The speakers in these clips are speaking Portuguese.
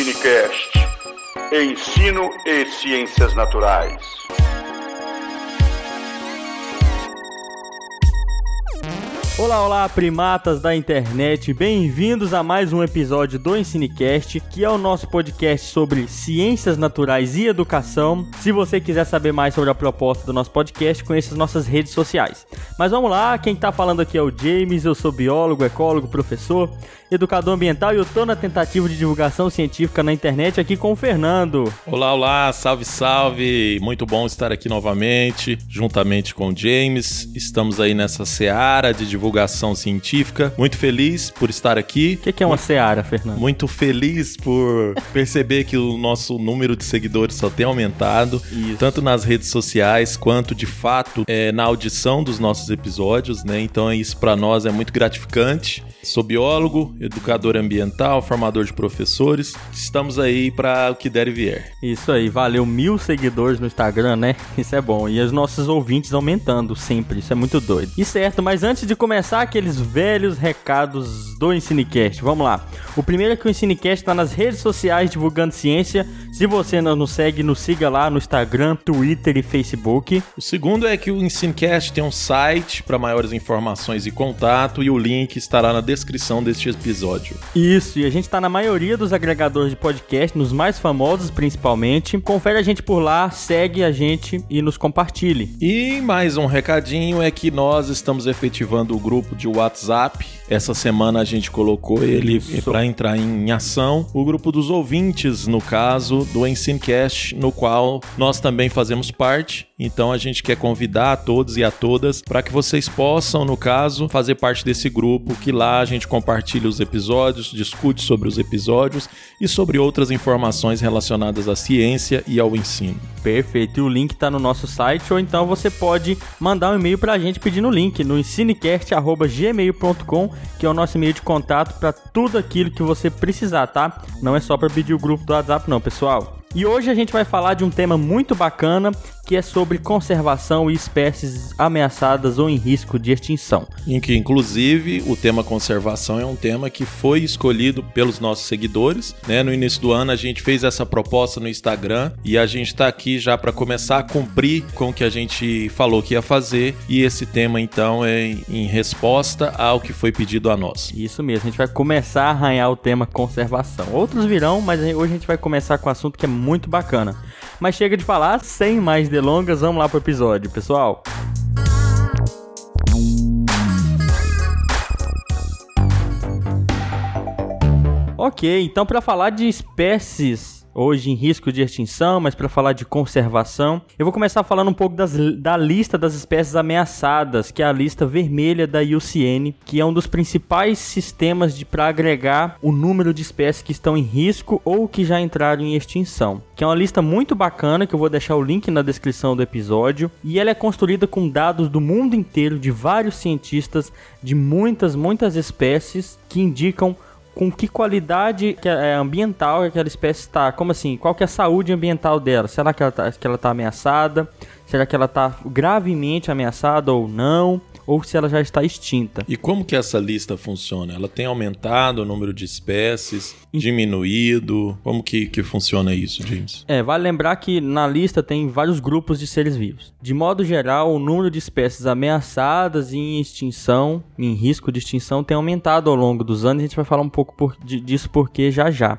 Ensinecast. Ensino e Ciências Naturais. Olá, olá, primatas da internet, bem-vindos a mais um episódio do Ensinecast, que é o nosso podcast sobre ciências naturais e educação. Se você quiser saber mais sobre a proposta do nosso podcast, conheça as nossas redes sociais. Mas vamos lá, quem está falando aqui é o James, eu sou biólogo, ecólogo, professor, educador ambiental e eu tô na tentativa de divulgação científica na internet aqui com o Fernando. Olá, olá, salve, salve. Muito bom estar aqui novamente, juntamente com o James. Estamos aí nessa seara de divulgação científica. Muito feliz por estar aqui. O que, que, é uma seara, Fernando? Muito feliz por perceber que o nosso número de seguidores só tem aumentado, Isso. tanto nas redes sociais quanto de fato é, na audição dos nossos episódios, né? Então isso para nós é muito gratificante. Sou biólogo, educador ambiental, formador de professores. Estamos aí para o que der e vier. Isso aí, valeu mil seguidores no Instagram, né? Isso é bom. E os nossos ouvintes aumentando sempre, isso é muito doido. E certo, mas antes de começar aqueles velhos recados do Ensinecast, vamos lá. O primeiro é que o Ensinecast está nas redes sociais divulgando ciência. Se você não nos segue, nos siga lá no Instagram, Twitter e Facebook. O segundo é que o Ensinecast tem um site para maiores informações e contato e o link estará na descrição deste episódio. Isso, e a gente tá na maioria dos agregadores de podcast, nos mais famosos principalmente. Confere a gente por lá, segue a gente e nos compartilhe. E mais um recadinho é que nós estamos efetivando o grupo de WhatsApp. Essa semana a gente colocou ele para entrar em ação. O grupo dos ouvintes, no caso do Ensinecast, no qual nós também fazemos parte. Então a gente quer convidar a todos e a todas para que vocês possam, no caso, fazer parte desse grupo, que lá a gente compartilha os episódios, discute sobre os episódios e sobre outras informações relacionadas à ciência e ao ensino. Perfeito. E o link está no nosso site ou então você pode mandar um e-mail para a gente pedindo o link no ensinecast@gmail.com, que é o nosso e-mail de contato para tudo aquilo que você precisar, tá? Não é só para pedir o grupo do WhatsApp não, pessoal. E hoje a gente vai falar de um tema muito bacana que é sobre conservação e espécies ameaçadas ou em risco de extinção. Em que, inclusive, o tema conservação é um tema que foi escolhido pelos nossos seguidores. Né? No início do ano, a gente fez essa proposta no Instagram e a gente está aqui já para começar a cumprir com o que a gente falou que ia fazer. E esse tema, então, é em resposta ao que foi pedido a nós. Isso mesmo, a gente vai começar a arranhar o tema conservação. Outros virão, mas hoje a gente vai começar com um assunto que é muito bacana. Mas chega de falar, sem mais delongas, vamos lá pro episódio, pessoal. Ok, então para falar de espécies hoje em risco de extinção, mas para falar de conservação, eu vou começar falando um pouco das, da lista das espécies ameaçadas, que é a lista vermelha da IUCN, que é um dos principais sistemas para agregar o número de espécies que estão em risco ou que já entraram em extinção. Que é uma lista muito bacana, que eu vou deixar o link na descrição do episódio, e ela é construída com dados do mundo inteiro de vários cientistas de muitas, muitas espécies que indicam com que qualidade é ambiental aquela espécie está. Como assim? Qual que é a saúde ambiental dela? Será que ela está tá ameaçada? Será que ela está gravemente ameaçada ou não? Ou se ela já está extinta. E como que essa lista funciona? Ela tem aumentado o número de espécies, diminuído? Como que, que funciona isso, James? É, vale lembrar que na lista tem vários grupos de seres vivos. De modo geral, o número de espécies ameaçadas e em extinção, em risco de extinção, tem aumentado ao longo dos anos. A gente vai falar um pouco por, disso porque já já.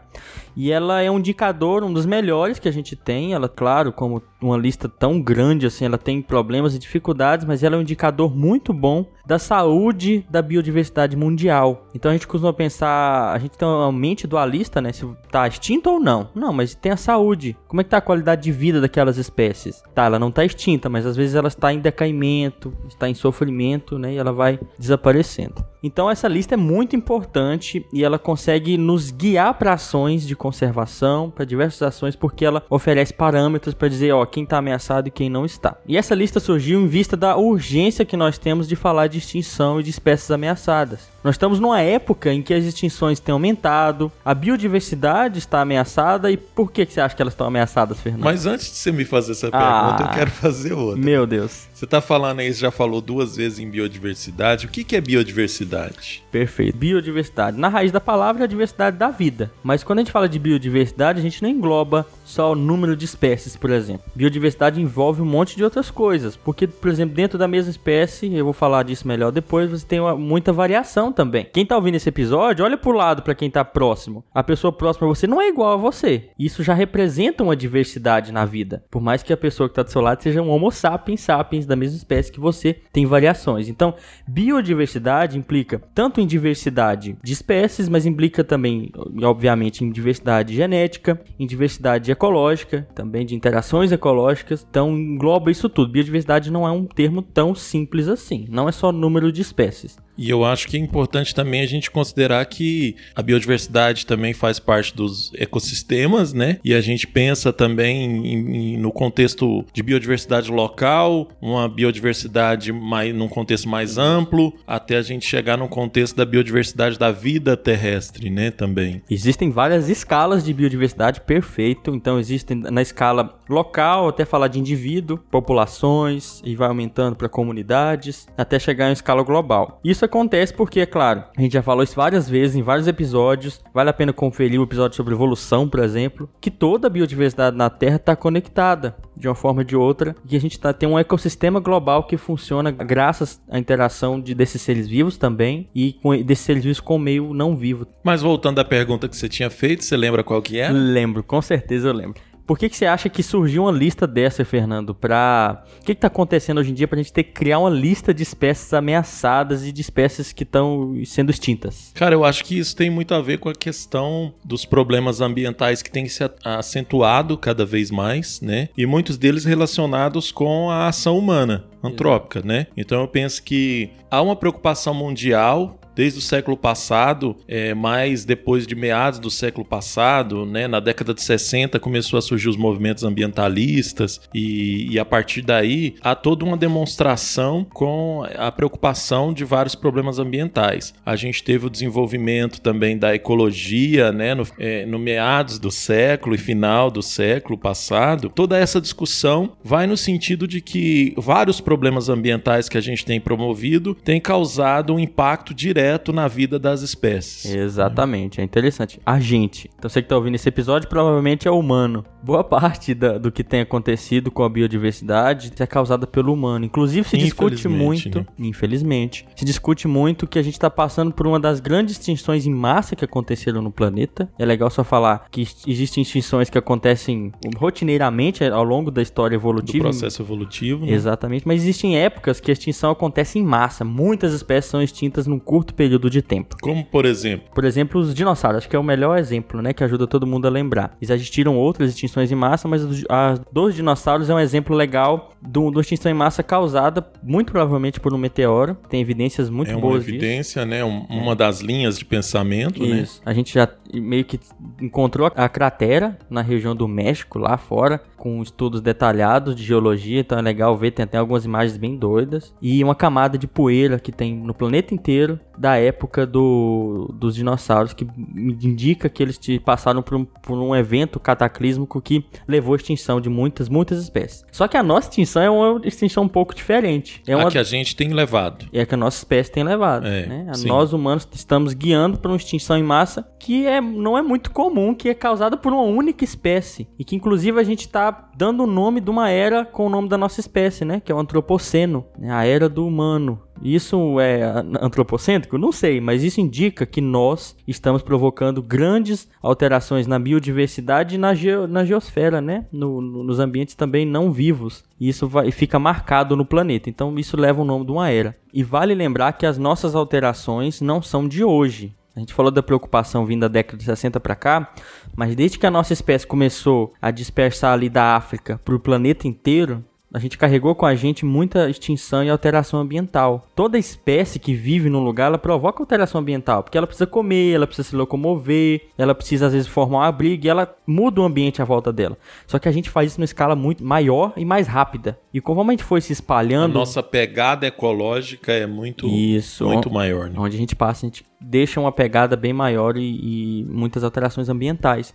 E ela é um indicador, um dos melhores que a gente tem. Ela, claro, como uma lista tão grande assim, ela tem problemas e dificuldades, mas ela é um indicador muito bom da saúde da biodiversidade mundial. Então a gente costuma pensar, a gente tem uma mente dualista, né? Se tá extinta ou não. Não, mas tem a saúde. Como é que tá a qualidade de vida daquelas espécies? Tá, ela não tá extinta, mas às vezes ela está em decaimento, está em sofrimento, né? E ela vai desaparecendo. Então essa lista é muito importante e ela consegue nos guiar para ações de conservação, para diversas ações, porque ela oferece parâmetros para dizer, ó, quem está ameaçado e quem não está. E essa lista surgiu em vista da urgência que nós temos de falar de extinção e de espécies ameaçadas. Nós estamos numa época em que as extinções têm aumentado, a biodiversidade está ameaçada e por que, que você acha que elas estão ameaçadas, Fernando? Mas antes de você me fazer essa pergunta, ah, eu quero fazer outra. Meu Deus. Você tá falando aí, você já falou duas vezes em biodiversidade. O que, que é biodiversidade? Perfeito. Biodiversidade. Na raiz da palavra é a diversidade da vida. Mas quando a gente fala de biodiversidade, a gente não engloba só o número de espécies, por exemplo. Biodiversidade envolve um monte de outras coisas. Porque, por exemplo, dentro da mesma espécie, eu vou falar disso melhor depois, você tem uma, muita variação também. Quem tá ouvindo esse episódio, olha pro lado para quem tá próximo. A pessoa próxima a você não é igual a você. Isso já representa uma diversidade na vida. Por mais que a pessoa que tá do seu lado seja um Homo sapiens sapiens da mesma espécie que você, tem variações. Então, biodiversidade implica tanto em diversidade de espécies, mas implica também, obviamente, em diversidade genética, em diversidade ecológica, também de interações ecológicas. Então, engloba isso tudo. Biodiversidade não é um termo tão simples assim. Não é só número de espécies. E eu acho que é importante também a gente considerar que a biodiversidade também faz parte dos ecossistemas, né? E a gente pensa também em, em, no contexto de biodiversidade local, uma biodiversidade mais, num contexto mais amplo, até a gente chegar num contexto da biodiversidade da vida terrestre, né? Também. Existem várias escalas de biodiversidade, perfeito. Então, existem na escala local, até falar de indivíduo, populações, e vai aumentando para comunidades, até chegar em escala global. Isso acontece porque, é claro, a gente já falou isso várias vezes em vários episódios. Vale a pena conferir o episódio sobre evolução, por exemplo, que toda a biodiversidade na Terra está conectada de uma forma ou de outra, e a gente tá, tem um ecossistema global que funciona graças à interação de, desses seres vivos também e com, desses seres vivos com o meio não vivo. Mas voltando à pergunta que você tinha feito, você lembra qual que é? Lembro, com certeza eu lembro. Por que, que você acha que surgiu uma lista dessa, Fernando? Pra... O que, está acontecendo hoje em dia para a gente ter que criar uma lista de espécies ameaçadas e de espécies que estão sendo extintas? Cara, eu acho que isso tem muito a ver com a questão dos problemas ambientais que têm se acentuado cada vez mais, né? E muitos deles relacionados com a ação humana antrópica, né? Então eu penso que há uma preocupação mundial desde o século passado, é, mais depois de meados do século passado, né, na década de 60 começou a surgir os movimentos ambientalistas e, e, a partir daí há toda uma demonstração com a preocupação de vários problemas ambientais. A gente teve o desenvolvimento também da ecologia, né, no, é, no meados do século e final do século passado. Toda essa discussão vai no sentido de que vários problemas ambientais que a gente tem promovido têm causado um impacto direto direto na vida das espécies. Exatamente, é interessante. A gente. Então você que está ouvindo esse episódio provavelmente é humano. Boa parte da, do que tem acontecido com a biodiversidade é causada pelo humano. Inclusive se discute muito, né? infelizmente, se discute muito que a gente está passando por uma das grandes extinções em massa que aconteceram no planeta. É legal só falar que existem extinções que acontecem rotineiramente ao longo da história evolutiva. Do processo evolutivo. Né? Exatamente, mas existem épocas que a extinção acontece em massa. Muitas espécies são extintas num curto curto período de tempo. Como por exemplo? Por exemplo, os dinossauros, acho que é o melhor exemplo, né, que ajuda todo mundo a lembrar. Existiram outras extinções em massa, mas a dos dinossauros é um exemplo legal de uma extinção em massa causada muito provavelmente por um meteoro. Tem evidências muito é boas disso. É uma evidência, né, um, uma das linhas de pensamento, né? Isso. né? A gente já meio que encontrou a cratera na região do México, lá fora, com estudos detalhados de geologia, então é legal ver, tem até algumas imagens bem doidas. E uma camada de poeira que tem no planeta inteiro da época do, dos dinossauros, que indica que eles passaram por um, por um evento cataclísmico que levou à extinção de muitas, muitas espécies. Só que a nossa extinção é uma extinção um pouco diferente. É uma a que a gente tem levado. É a que a nossa espécie tem levado. É, né? Nós humanos estamos guiando para uma extinção em massa que é, não é muito comum, que é causada por uma única espécie. E que inclusive a gente está dando o nome de uma era com o nome da nossa espécie, né? Que é o antropoceno, né? a era do humano. Isso é antropocêntrico? Não sei, mas isso indica que nós estamos provocando grandes alterações na biodiversidade e na, ge na geosfera, né? No, no, nos ambientes também não vivos. E isso vai, fica marcado no planeta. Então isso leva o nome de uma era. E vale lembrar que as nossas alterações não são de hoje. A gente falou da preocupação vindo da década de 60 para cá, mas desde que a nossa espécie começou a dispersar ali da África para o planeta inteiro, a gente carregou com a gente muita extinção e alteração ambiental. Toda espécie que vive num lugar, ela provoca alteração ambiental, porque ela precisa comer, ela precisa se locomover, ela precisa às vezes formar um abrigo e ela muda o ambiente à volta dela. Só que a gente faz isso numa escala muito maior e mais rápida. E como a gente foi se espalhando, a nossa pegada ecológica é muito isso, muito maior, né? Onde a gente passa, a gente deixa uma pegada bem maior e, e muitas alterações ambientais.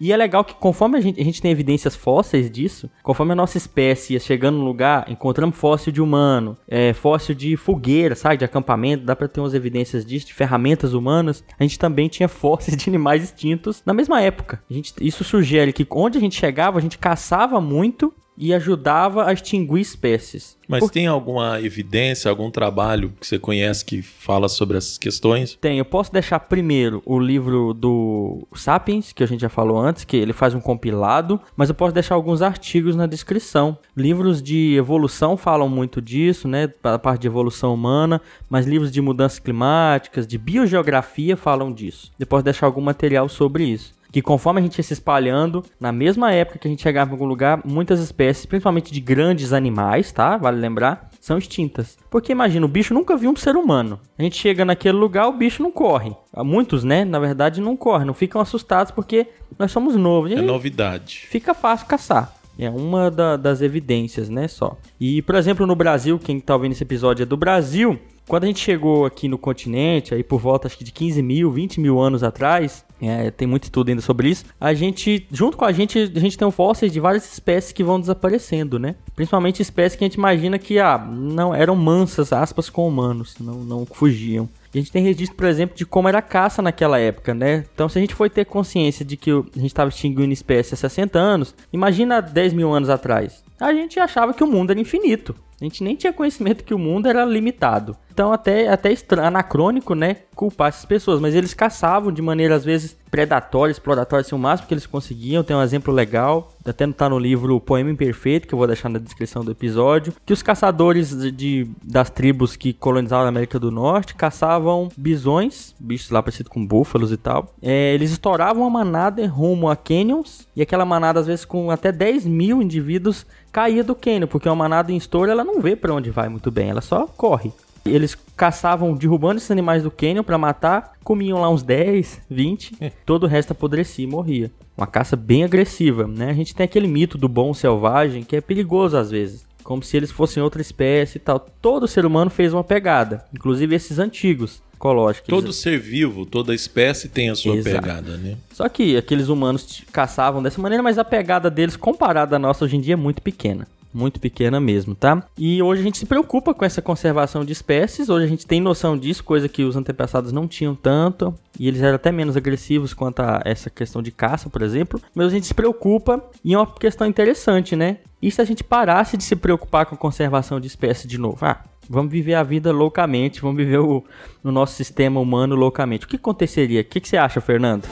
E é legal que conforme a gente, a gente tem evidências fósseis disso, conforme a nossa espécie ia chegando no lugar, encontramos fóssil de humano, é, fóssil de fogueira, sabe, de acampamento, dá para ter umas evidências disso, de ferramentas humanas. A gente também tinha fósseis de animais extintos na mesma época. A gente, isso sugere que onde a gente chegava, a gente caçava muito e ajudava a extinguir espécies. Mas Por... tem alguma evidência, algum trabalho que você conhece que fala sobre essas questões? Tem. Eu posso deixar primeiro o livro do Sapiens, que a gente já falou antes, que ele faz um compilado, mas eu posso deixar alguns artigos na descrição. Livros de evolução falam muito disso, né, a parte de evolução humana, mas livros de mudanças climáticas, de biogeografia falam disso. Eu posso deixar algum material sobre isso que conforme a gente ia se espalhando, na mesma época que a gente chegava em algum lugar, muitas espécies, principalmente de grandes animais, tá? Vale lembrar, são extintas. Porque imagina, o bicho nunca viu um ser humano. A gente chega naquele lugar, o bicho não corre. Muitos, né, na verdade, não correm, não ficam assustados porque nós somos novos. É novidade. Fica fácil caçar. É uma da, das evidências, né, só. E, por exemplo, no Brasil, quem tá ouvindo esse episódio é do Brasil, quando a gente chegou aqui no continente, aí por volta acho que de 15 mil, 20 mil anos atrás, é, tem muito estudo ainda sobre isso. A gente, junto com a gente, a gente tem fósseis de várias espécies que vão desaparecendo, né? Principalmente espécies que a gente imagina que, ah, não eram mansas, aspas, com humanos, não, não fugiam. A gente tem registro, por exemplo, de como era a caça naquela época, né? Então, se a gente for ter consciência de que a gente estava extinguindo espécies há 60 anos, imagina 10 mil anos atrás. A gente achava que o mundo era infinito. A gente nem tinha conhecimento que o mundo era limitado. Então, até, até anacrônico, né? Culpar essas pessoas. Mas eles caçavam de maneira, às vezes, predatória, exploratória, assim, o máximo que eles conseguiam. Tem um exemplo legal, até tá no livro Poema Imperfeito, que eu vou deixar na descrição do episódio. Que os caçadores de, de das tribos que colonizavam a América do Norte caçavam bisões, bichos lá parecidos com búfalos e tal. É, eles estouravam uma manada rumo a canyons. E aquela manada, às vezes, com até 10 mil indivíduos, caía do canyon, porque uma manada em estouro ela não vê para onde vai muito bem, ela só corre. Eles caçavam derrubando esses animais do canyon para matar, comiam lá uns 10, 20, todo o resto apodrecia e morria. Uma caça bem agressiva, né? A gente tem aquele mito do bom selvagem que é perigoso às vezes, como se eles fossem outra espécie e tal. Todo ser humano fez uma pegada, inclusive esses antigos ecológicos. Todo ser vivo, toda espécie tem a sua Exato. pegada, né? Só que aqueles humanos caçavam dessa maneira, mas a pegada deles comparada à nossa hoje em dia é muito pequena muito pequena mesmo, tá? E hoje a gente se preocupa com essa conservação de espécies, hoje a gente tem noção disso, coisa que os antepassados não tinham tanto, e eles eram até menos agressivos quanto a essa questão de caça, por exemplo, mas a gente se preocupa e é uma questão interessante, né? E se a gente parasse de se preocupar com a conservação de espécies de novo? Ah, vamos viver a vida loucamente, vamos viver o, o nosso sistema humano loucamente. O que aconteceria? O que, que você acha, Fernando?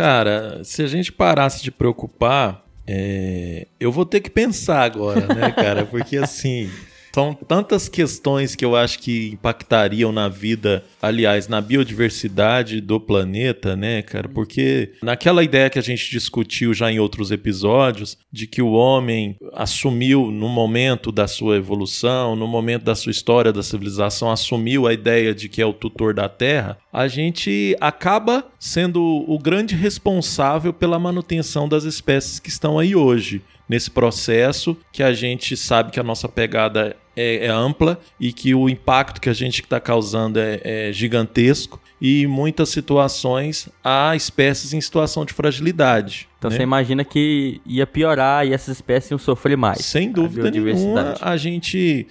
Cara, se a gente parasse de preocupar, é... eu vou ter que pensar agora, né, cara? Porque assim, são tantas questões que eu acho que impactariam na vida, aliás, na biodiversidade do planeta, né, cara? Porque naquela ideia que a gente discutiu já em outros episódios, de que o homem assumiu no momento da sua evolução, no momento da sua história da civilização, assumiu a ideia de que é o tutor da Terra, a gente acaba sendo o grande responsável pela manutenção das espécies que estão aí hoje nesse processo que a gente sabe que a nossa pegada é, é ampla e que o impacto que a gente está causando é, é gigantesco e em muitas situações há espécies em situação de fragilidade. Então né? você imagina que ia piorar e essas espécies iam sofrer mais. Sem dúvida nenhuma, a gente.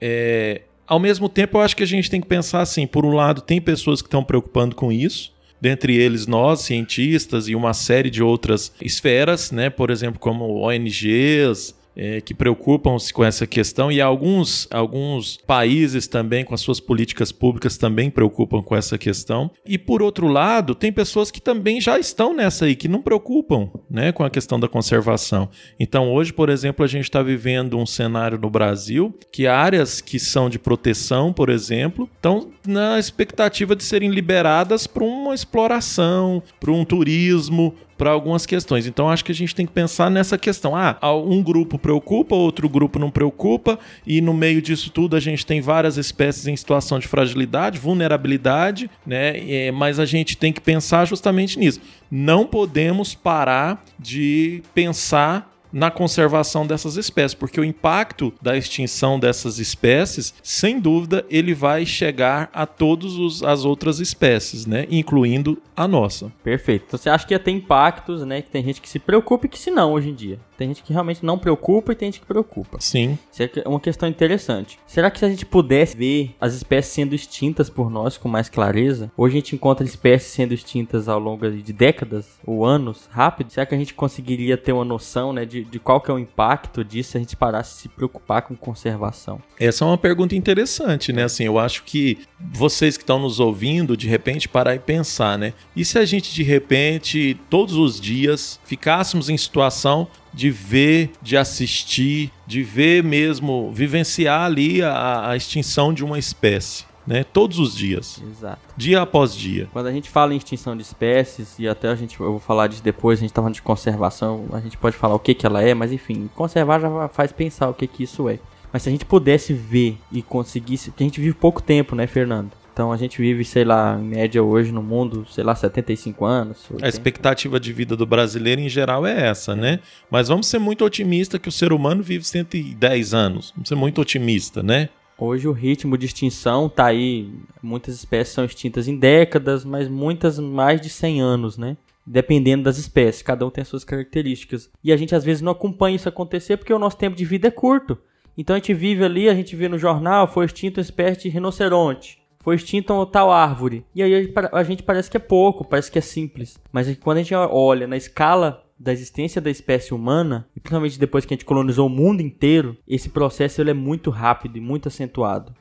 É... Ao mesmo tempo, eu acho que a gente tem que pensar assim: por um lado, tem pessoas que estão preocupando com isso, dentre eles nós, cientistas, e uma série de outras esferas, né? Por exemplo, como ONGs, é, que preocupam-se com essa questão e alguns, alguns países também, com as suas políticas públicas, também preocupam com essa questão. E por outro lado, tem pessoas que também já estão nessa aí, que não preocupam né, com a questão da conservação. Então, hoje, por exemplo, a gente está vivendo um cenário no Brasil que áreas que são de proteção, por exemplo, estão na expectativa de serem liberadas para uma exploração, para um turismo, para algumas questões. Então acho que a gente tem que pensar nessa questão. Ah, um grupo preocupa, outro grupo não preocupa, e no meio disso tudo a gente tem várias espécies em situação de fragilidade, vulnerabilidade, né? É, mas a gente tem que pensar justamente nisso. Não podemos parar de pensar na conservação dessas espécies, porque o impacto da extinção dessas espécies, sem dúvida, ele vai chegar a todas as outras espécies, né? Incluindo a nossa. Perfeito. Então você acha que ia ter impactos, né? Que tem gente que se preocupa e que se não hoje em dia. Tem gente que realmente não preocupa e tem gente que preocupa. Sim. Isso é uma questão interessante. Será que se a gente pudesse ver as espécies sendo extintas por nós com mais clareza, hoje a gente encontra espécies sendo extintas ao longo de décadas ou anos, rápido, será que a gente conseguiria ter uma noção né, de, de qual que é o impacto disso se a gente parasse de se preocupar com conservação? Essa é uma pergunta interessante, né? Assim, eu acho que vocês que estão nos ouvindo, de repente parar e pensar, né? E se a gente de repente, todos os dias, ficássemos em situação de ver, de assistir, de ver mesmo, vivenciar ali a, a extinção de uma espécie. Né, todos os dias. Exato. Dia após dia. Quando a gente fala em extinção de espécies, e até a gente, eu vou falar disso depois, a gente tá falando de conservação, a gente pode falar o que que ela é, mas enfim, conservar já faz pensar o que que isso é. Mas se a gente pudesse ver e conseguisse, porque a gente vive pouco tempo, né, Fernando? Então a gente vive, sei lá, em média hoje no mundo, sei lá, 75 anos. 80. A expectativa de vida do brasileiro em geral é essa, né? Mas vamos ser muito otimistas que o ser humano vive 110 anos. Vamos ser muito otimista, né? Hoje o ritmo de extinção tá aí, muitas espécies são extintas em décadas, mas muitas mais de 100 anos, né? Dependendo das espécies, cada um tem as suas características. E a gente às vezes não acompanha isso acontecer porque o nosso tempo de vida é curto. Então a gente vive ali, a gente vê no jornal, foi extinto uma espécie de rinoceronte foi extinta tal árvore. E aí a gente parece que é pouco, parece que é simples. Mas é quando a gente olha na escala da existência da espécie humana, e principalmente depois que a gente colonizou o mundo inteiro, esse processo ele é muito rápido e muito acentuado.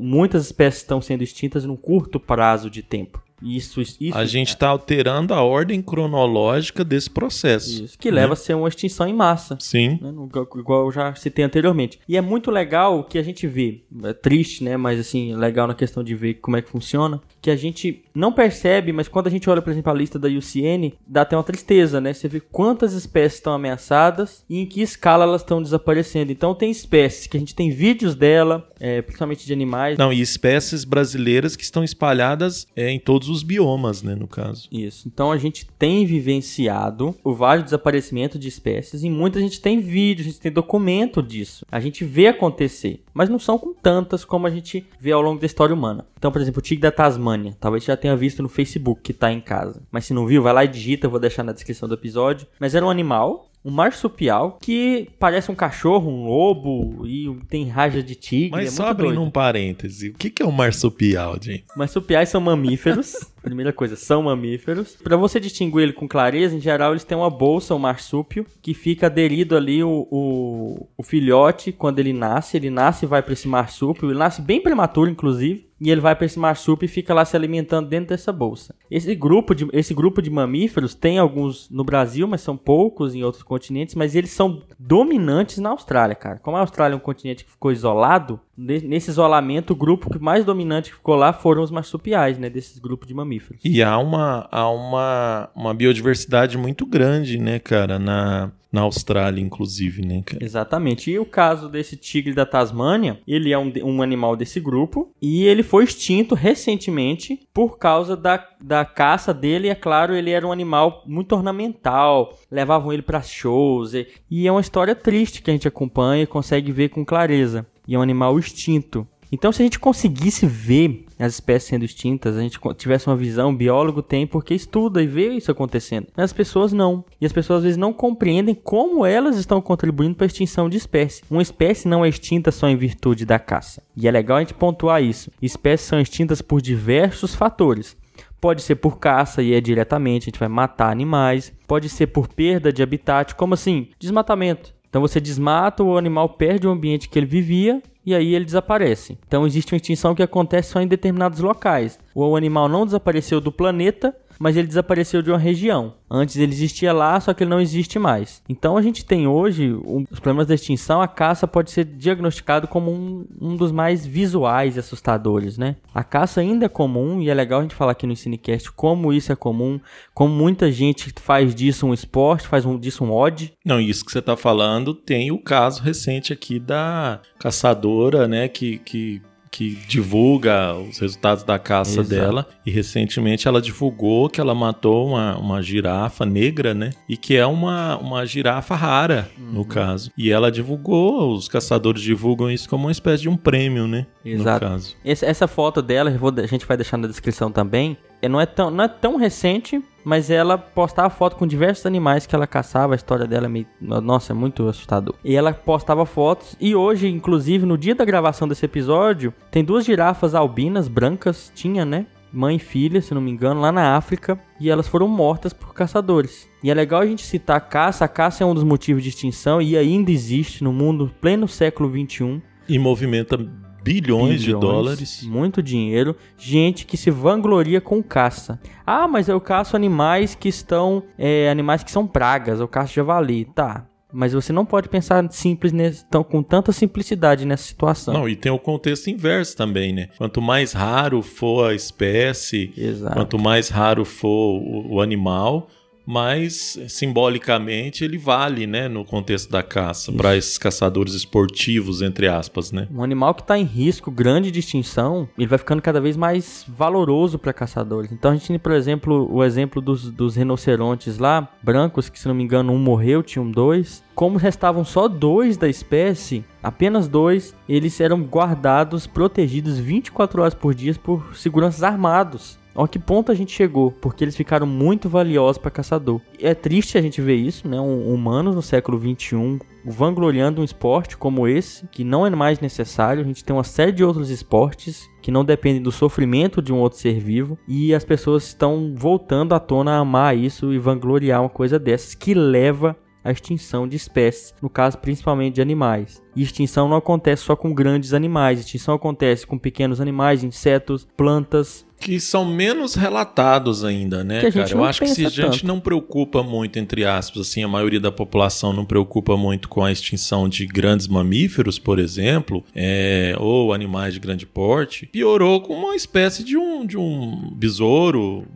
Muitas espécies estão sendo extintas num curto prazo de tempo. Isso, isso, a gente está alterando a ordem cronológica desse processo. Isso, que né? leva a ser uma extinção em massa. Sim. Né? Igual eu já citei anteriormente. E é muito legal o que a gente vê. É triste, né? Mas assim, legal na questão de ver como é que funciona. Que a gente não percebe, mas quando a gente olha, por exemplo, a lista da UCN, dá até uma tristeza, né? Você vê quantas espécies estão ameaçadas e em que escala elas estão desaparecendo. Então tem espécies que a gente tem vídeos dela, é, principalmente de animais. Não, e espécies brasileiras que estão espalhadas é, em todos os biomas, né, no caso. Isso. Então a gente tem vivenciado o vários desaparecimento de espécies e muita gente tem vídeo, a gente tem documento disso. A gente vê acontecer, mas não são com tantas como a gente vê ao longo da história humana. Então, por exemplo, o tigre da Tasmânia, talvez já tenha visto no Facebook que tá em casa. Mas se não viu, vai lá e digita, eu vou deixar na descrição do episódio. Mas era um animal um marsupial que parece um cachorro, um lobo e tem raja de tigre. Mas é só abrindo um parêntese, o que, é um marsupial, gente? Marsupiais são mamíferos. Primeira coisa, são mamíferos. Para você distinguir ele com clareza, em geral eles têm uma bolsa, um marsúpio, que fica aderido ali o, o, o filhote quando ele nasce. Ele nasce e vai para esse marsúpio. Ele nasce bem prematuro, inclusive e ele vai para esse marsúpio e fica lá se alimentando dentro dessa bolsa. Esse grupo, de, esse grupo de mamíferos tem alguns no Brasil, mas são poucos em outros continentes, mas eles são dominantes na Austrália, cara. Como a Austrália é um continente que ficou isolado, nesse isolamento, o grupo que mais dominante que ficou lá foram os marsupiais, né, desses grupos de mamíferos. E há uma, há uma, uma biodiversidade muito grande, né, cara, na, na Austrália, inclusive, né, cara? Exatamente. E o caso desse tigre da Tasmânia, ele é um, um animal desse grupo e ele foi extinto recentemente por causa da, da caça dele. E, é claro, ele era um animal muito ornamental, levavam ele para shows. E, e é uma história triste que a gente acompanha e consegue ver com clareza e é um animal extinto. Então, se a gente conseguisse ver as espécies sendo extintas, a gente tivesse uma visão, o biólogo tem porque estuda e vê isso acontecendo. As pessoas não. E as pessoas às vezes não compreendem como elas estão contribuindo para a extinção de espécies. Uma espécie não é extinta só em virtude da caça. E é legal a gente pontuar isso. Espécies são extintas por diversos fatores. Pode ser por caça e é diretamente, a gente vai matar animais. Pode ser por perda de habitat, como assim? Desmatamento. Então você desmata, o animal perde o ambiente que ele vivia e aí ele desaparece. Então existe uma extinção que acontece só em determinados locais. O animal não desapareceu do planeta, mas ele desapareceu de uma região. Antes ele existia lá, só que ele não existe mais. Então a gente tem hoje um, os problemas da extinção. A caça pode ser diagnosticado como um, um dos mais visuais e assustadores, né? A caça ainda é comum e é legal a gente falar aqui no Cinecast como isso é comum, como muita gente faz disso um esporte, faz um, disso um odd. Não, isso que você está falando tem o caso recente aqui da caçadora, né, que, que que divulga os resultados da caça Exato. dela. E recentemente ela divulgou que ela matou uma, uma girafa negra, né? E que é uma, uma girafa rara, Uhum. no caso. E ela divulgou, os caçadores divulgam isso como uma espécie de um prêmio, né? Exato. No caso. Esse- essa foto dela, vou- a gente vai deixar na descrição também. É, Não é, tão, não é tão recente, mas ela postava foto com diversos animais que ela caçava. A história dela é meio. Nossa, é muito assustador. E ela postava fotos. E hoje, inclusive, no dia da gravação desse episódio, tem duas girafas albinas brancas. Tinha, né? Mãe e filha, se não me engano, lá na África. E elas foram mortas por caçadores. E é legal a gente citar a caça. A caça é um dos motivos de extinção e ainda existe no mundo, pleno século XXI. E movimenta bilhões, de dólares. Muito dinheiro. Gente que se vangloria com caça. Ah, mas eu caço animais que estão. é, animais que são pragas. Eu caço javali. Tá. Mas você não pode pensar simples nesse, tão, com tanta simplicidade nessa situação. Não, e tem o contexto inverso também, né? Quanto mais raro for a espécie, Exato. quanto mais raro for o, o animal, mais simbolicamente ele vale, né, no contexto da caça, para esses caçadores esportivos, entre aspas, né? Um animal que está em risco grande de extinção, ele vai ficando cada vez mais valoroso para caçadores. Então a gente tem, por exemplo, o exemplo dos, dos rinocerontes lá, brancos, que se não me engano um morreu, tinham dois. Como restavam só dois da espécie, apenas dois, eles eram guardados, protegidos 24 horas por dia por seguranças armados. Olha que ponto a gente chegou, porque eles ficaram muito valiosos para caçador. É triste a gente ver isso, né? Um, humanos no século 21 vangloriando um esporte como esse, que não é mais necessário. A gente tem uma série de outros esportes que não dependem do sofrimento de um outro ser vivo e as pessoas estão voltando à tona a amar isso e vangloriar uma coisa dessas que leva à extinção de espécies, no caso principalmente de animais. E extinção não acontece só com grandes animais, extinção acontece com pequenos animais, insetos, plantas. Que são menos relatados ainda, né, cara? Eu acho que se a gente tanto. não preocupa muito, entre aspas, assim, a maioria da população não preocupa muito com a extinção de grandes mamíferos, por exemplo, é, ou animais de grande porte, piorou com uma espécie de um, de um besouro,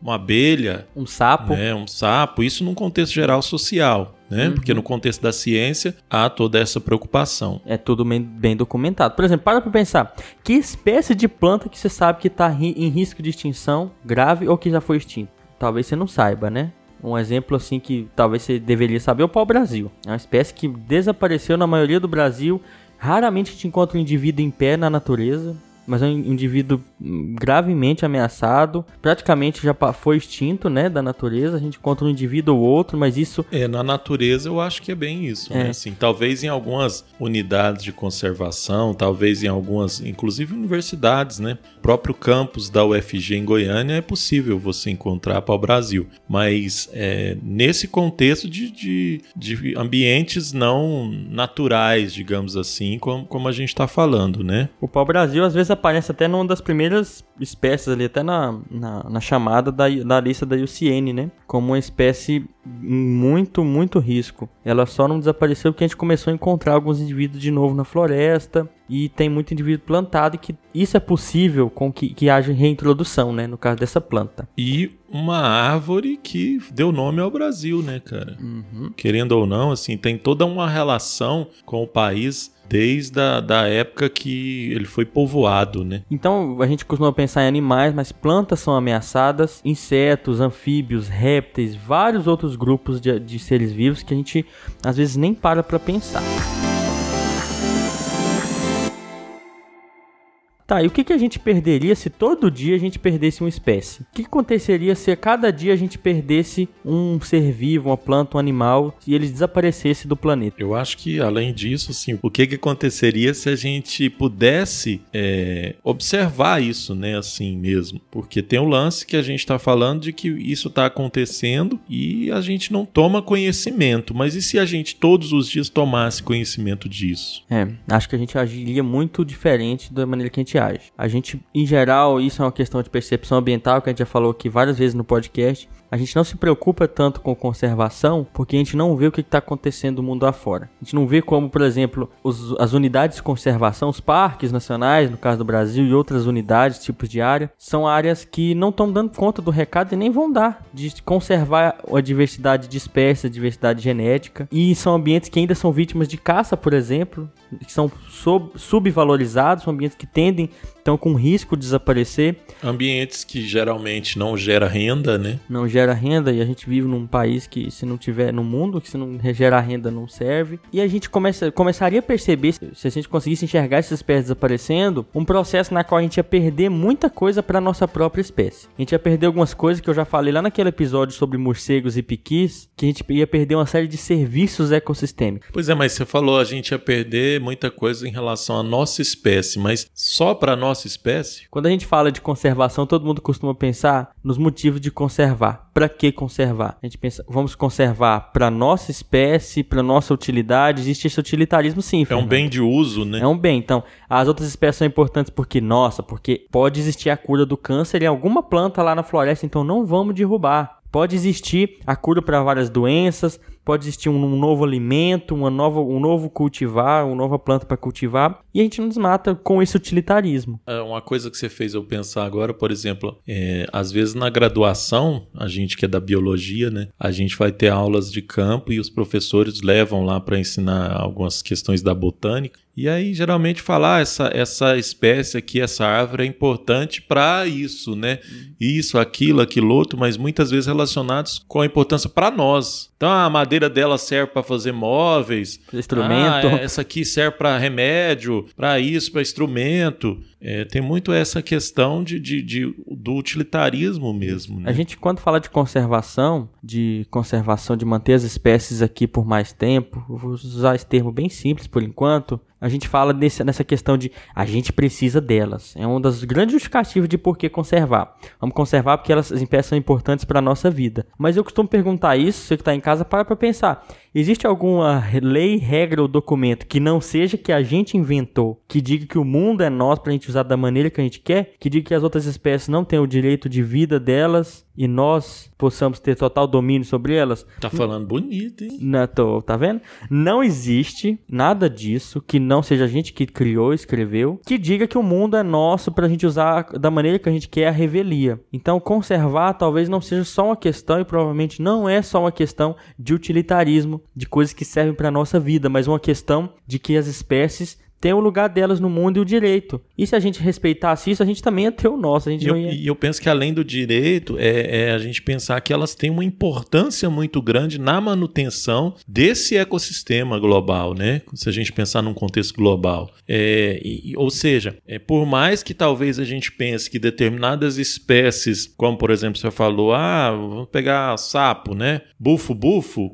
uma abelha, Um sapo, né, um sapo, isso num contexto geral social, né? Uhum. Porque no contexto da ciência há toda essa preocupação. É tudo bem, bem documentado. Por exemplo, para pra pensar. Que espécie de planta que você sabe que está em risco de extinção grave ou que já foi extinto? Talvez você não saiba, né? Um exemplo assim que talvez você deveria saber é o pau-brasil. É uma espécie que desapareceu na maioria do Brasil. Raramente a gente encontra um indivíduo em pé na natureza. Mas é um indivíduo hum, gravemente ameaçado. Praticamente já foi extinto, né? Da natureza. A gente encontra um indivíduo ou outro, mas isso É, na natureza eu acho que é bem isso, É. né? Assim, talvez em algumas unidades de conservação, talvez em algumas, inclusive universidades, né? Próprio campus da UFG em Goiânia é possível você encontrar para o Brasil, mas é, nesse contexto de, de, de ambientes não naturais, digamos assim, como, como a gente está falando, né? O pau-brasil às vezes aparece até numa das primeiras espécies ali, até na, na, na chamada da, da lista da IUCN, né? Como uma espécie em muito, muito risco. Ela só não desapareceu porque a gente começou a encontrar alguns indivíduos de novo na floresta e tem muito indivíduo plantado e que isso é possível com que, que haja reintrodução, né? No caso dessa planta. E uma árvore que deu nome ao Brasil, né, cara? Uhum. Querendo ou não, assim, tem toda uma relação com o país desde a da época que ele foi povoado, né? Então a gente costuma pensar em animais, mas plantas são ameaçadas, insetos, anfíbios, répteis, vários outros grupos de, de seres vivos que a gente às vezes nem para pra pensar. Tá, e o que, que a gente perderia se todo dia a gente perdesse uma espécie? O que, que aconteceria se a cada dia a gente perdesse um ser vivo, uma planta, um animal, e ele desaparecesse do planeta? Eu acho que, além disso, assim, o que, que aconteceria se a gente pudesse é, observar isso, né, assim mesmo? Porque tem o lance que a gente está falando de que isso está acontecendo e a gente não toma conhecimento. Mas e se a gente todos os dias tomasse conhecimento disso? É, acho que a gente agiria muito diferente da maneira que a gente age. A gente, em geral, isso é uma questão de percepção ambiental que a gente já falou aqui várias vezes no podcast. A gente não se preocupa tanto com conservação porque a gente não vê o que está acontecendo no mundo afora. A gente não vê como, por exemplo, os, as unidades de conservação, os parques nacionais, no caso do Brasil, e outras unidades, tipos de área, são áreas que não estão dando conta do recado e nem vão dar de conservar a diversidade de espécies, a diversidade genética. E são ambientes que ainda são vítimas de caça, por exemplo, que são sub, subvalorizados, são ambientes que tendem estão com risco de desaparecer. Ambientes que geralmente não gera renda, né? Não gera renda e a gente vive num país que se não tiver no mundo, que se não gera renda não serve. E a gente começa, começaria a perceber, se a gente conseguisse enxergar essas espécies desaparecendo, um processo na qual a gente ia perder muita coisa para nossa própria espécie. A gente ia perder algumas coisas que eu já falei lá naquele episódio sobre morcegos e piquis, que a gente ia perder uma série de serviços ecossistêmicos. Pois é, mas você falou, a gente ia perder muita coisa em relação à nossa espécie, mas só para nós nossa espécie? Quando a gente fala de conservação, todo mundo costuma pensar nos motivos de conservar. Para que conservar? A gente pensa, vamos conservar para nossa espécie, para nossa utilidade. Existe esse utilitarismo sim. Fernando. É um bem de uso, né? É um bem. Então, as outras espécies são importantes porque, nossa, porque pode existir a cura do câncer em alguma planta lá na floresta, então não vamos derrubar. Pode existir a cura para várias doenças, pode existir um, novo alimento, uma nova, um novo cultivar, uma nova planta para cultivar, e a gente não desmata com esse utilitarismo. É uma coisa que você fez eu pensar agora, por exemplo, é, às vezes na graduação, a gente que é da biologia, né, a gente vai ter aulas de campo e os professores levam lá para ensinar algumas questões da botânica. E aí, geralmente, falar ah, essa, essa espécie aqui, essa árvore é importante para isso, né? Isso, aquilo, aquilo outro, mas muitas vezes relacionados com a importância para nós. Então, a madeira dela serve para fazer móveis. Instrumento. Ah, essa aqui serve para remédio, para isso, para instrumento. É, tem muito essa questão de, de, de do utilitarismo mesmo. Né? A gente, quando fala de conservação, de conservação, de manter as espécies aqui por mais tempo, vou usar esse termo bem simples por enquanto, a gente fala desse, nessa questão de a gente precisa delas. É um dos grandes justificativos de por que conservar. Vamos conservar porque elas, as espécies são importantes para a nossa vida. Mas eu costumo perguntar isso, você que está em casa, para para pensar. Existe alguma lei, regra ou documento que não seja que a gente inventou, que diga que o mundo é nosso para a gente usar da maneira que a gente quer, que diga que as outras espécies não têm o direito de vida delas e nós possamos ter total domínio sobre elas? Tá falando bonito, hein? Não, tô, tá vendo? Não existe nada disso que não seja a gente que criou, escreveu, que diga que o mundo é nosso para a gente usar da maneira que a gente quer a revelia. Então, conservar talvez não seja só uma questão e provavelmente não é só uma questão de utilitarismo de coisas que servem para nossa vida, mas uma questão de que as espécies têm o lugar delas no mundo e o direito. E se a gente respeitasse isso, a gente também ia ter o nosso. A gente e, eu, ia... e eu penso que além do direito, é, é, a gente pensar que elas têm uma importância muito grande na manutenção desse ecossistema global, né? Se a gente pensar num contexto global. É, e, ou seja, é, por mais que talvez a gente pense que determinadas espécies, como por exemplo você falou, ah, vamos pegar sapo, né? Bufo, bufo,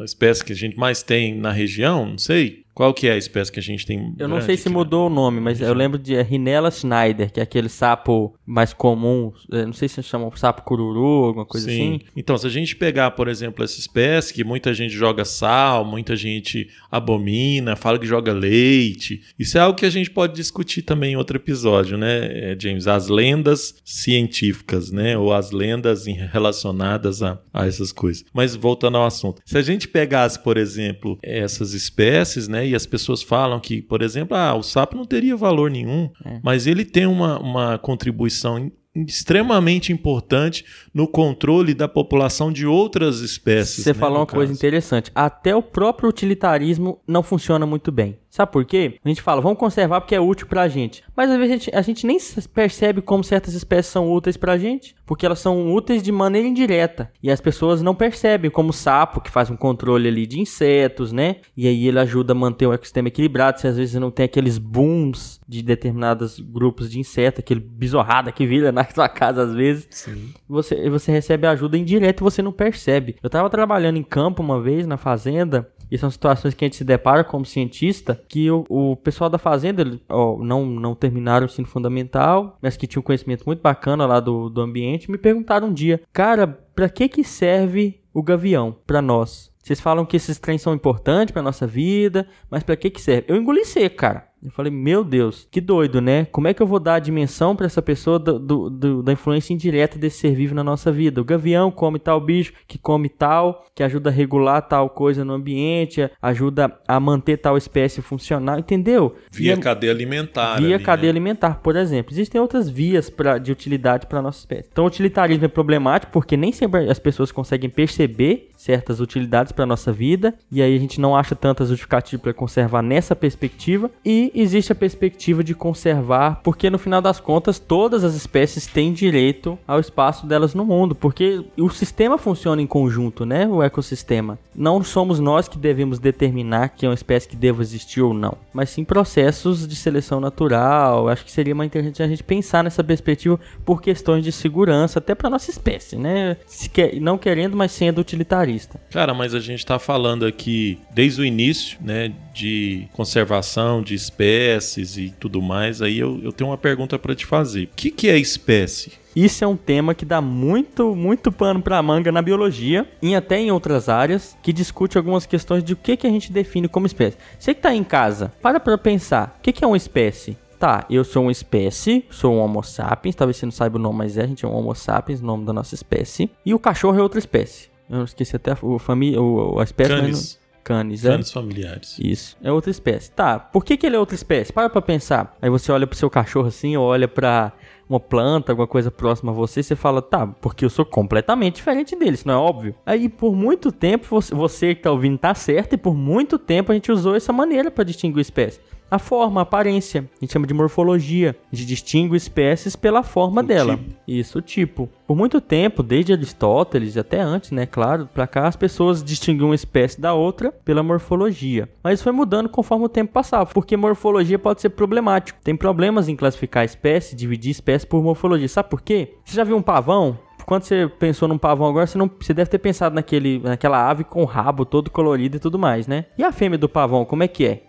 a espécie que a gente mais tem na região, não sei. Qual que é a espécie que a gente tem? Eu não sei se mudou o nome, mas eu lembro de Rinella Schneider, que é aquele sapo mais comum. Não sei se chama sapo cururu, alguma coisa Sim. assim. Então, se a gente pegar, por exemplo, essa espécie que muita gente joga sal, muita gente abomina, fala que joga leite. Isso é algo que a gente pode discutir também em outro episódio, né, James? As lendas científicas, né? Ou as lendas relacionadas a, a essas coisas. Mas voltando ao assunto. Se a gente pegasse, por exemplo, essas espécies, né? E as pessoas falam que, por exemplo, ah, o sapo não teria valor nenhum, é. mas ele tem uma, uma contribuição song extremamente importante no controle da população de outras espécies. Você né, falou uma caso. coisa interessante. Até o próprio utilitarismo não funciona muito bem. Sabe por quê? A gente fala, vamos conservar porque é útil pra gente. Mas às vezes a gente, a gente nem percebe como certas espécies são úteis pra gente, porque elas são úteis de maneira indireta. E as pessoas não percebem, como o sapo, que faz um controle ali de insetos, né? E aí ele ajuda a manter o ecossistema equilibrado, se às vezes não tem aqueles booms de determinados grupos de insetos, aquele bisorrada que vira na sua casa às vezes. Sim. Você, você recebe ajuda indireta e você não percebe. Eu tava trabalhando em campo uma vez, na fazenda, e são situações que a gente se depara como cientista, que o, o pessoal da fazenda ó, não, não terminaram o ensino fundamental, mas que tinham um conhecimento muito bacana lá do, do ambiente, me perguntaram um dia, cara, para que que serve o gavião para nós? Vocês falam que esses trens são importantes pra nossa vida, mas pra que que serve? Eu engoli seco, cara. Eu falei, meu Deus, que doido, né? Como é que eu vou dar a dimensão para essa pessoa do, do, do, da influência indireta desse ser vivo na nossa vida? O gavião come tal bicho, que come tal, que ajuda a regular tal coisa no ambiente, ajuda a manter tal espécie funcional, entendeu? Via E é- cadeia alimentar. Via ali, cadeia né? alimentar, por exemplo. Existem outras vias pra, de utilidade para nossa espécie. Então, o utilitarismo é problemático porque nem sempre as pessoas conseguem perceber certas utilidades para nossa vida e aí a gente não acha tanta justificativa para conservar nessa perspectiva e existe a perspectiva de conservar porque no final das contas todas as espécies têm direito ao espaço delas no mundo porque o sistema funciona em conjunto, né? O ecossistema. Não somos nós que devemos determinar que é uma espécie que deva existir ou não, mas sim processos de seleção natural. Acho que seria mais interessante a gente pensar nessa perspectiva por questões de segurança até para nossa espécie, né? Quer- não querendo, mas sendo utilitarista. Cara, mas a gente tá falando aqui desde o início, né, de conservação de espécies e tudo mais. Aí eu, eu tenho uma pergunta pra te fazer. O que, que é espécie? Isso é um tema que dá muito, muito pano pra manga na biologia e até em outras áreas que discute algumas questões de o que, que a gente define como espécie. Você que tá em casa, para pra pensar, o que, que é uma espécie? Tá, eu sou uma espécie, sou um Homo sapiens, talvez você não saiba o nome, mas é, a gente é um Homo sapiens, o nome da nossa espécie. E o cachorro é outra espécie. Eu esqueci até o família, a espécie, mas Canis. Não- Canis, é? Familiares. Isso, é outra espécie. Tá, por que, que ele é outra espécie? Para pra pensar. Aí você olha pro seu cachorro assim, ou olha pra uma planta, alguma coisa próxima a você, e você fala, tá, porque eu sou completamente diferente dele, isso não é óbvio? Aí por muito tempo, você, você que tá ouvindo tá certo, e por muito tempo a gente usou essa maneira pra distinguir espécies. A forma, a aparência, a gente chama de morfologia. A gente distingue espécies pela forma O dela. tipo. Isso, o tipo. Por muito tempo, desde Aristóteles e até antes, né, claro, pra cá as pessoas distinguiam uma espécie da outra pela morfologia. Mas isso foi mudando conforme o tempo passava, porque morfologia pode ser problemático. Tem problemas em classificar espécie, dividir espécie por morfologia. Sabe por quê? Você já viu um pavão? Quando você pensou num pavão agora, você, não, você deve ter pensado naquele, naquela ave com o rabo todo colorido e tudo mais, né? E a fêmea do pavão, como é que é?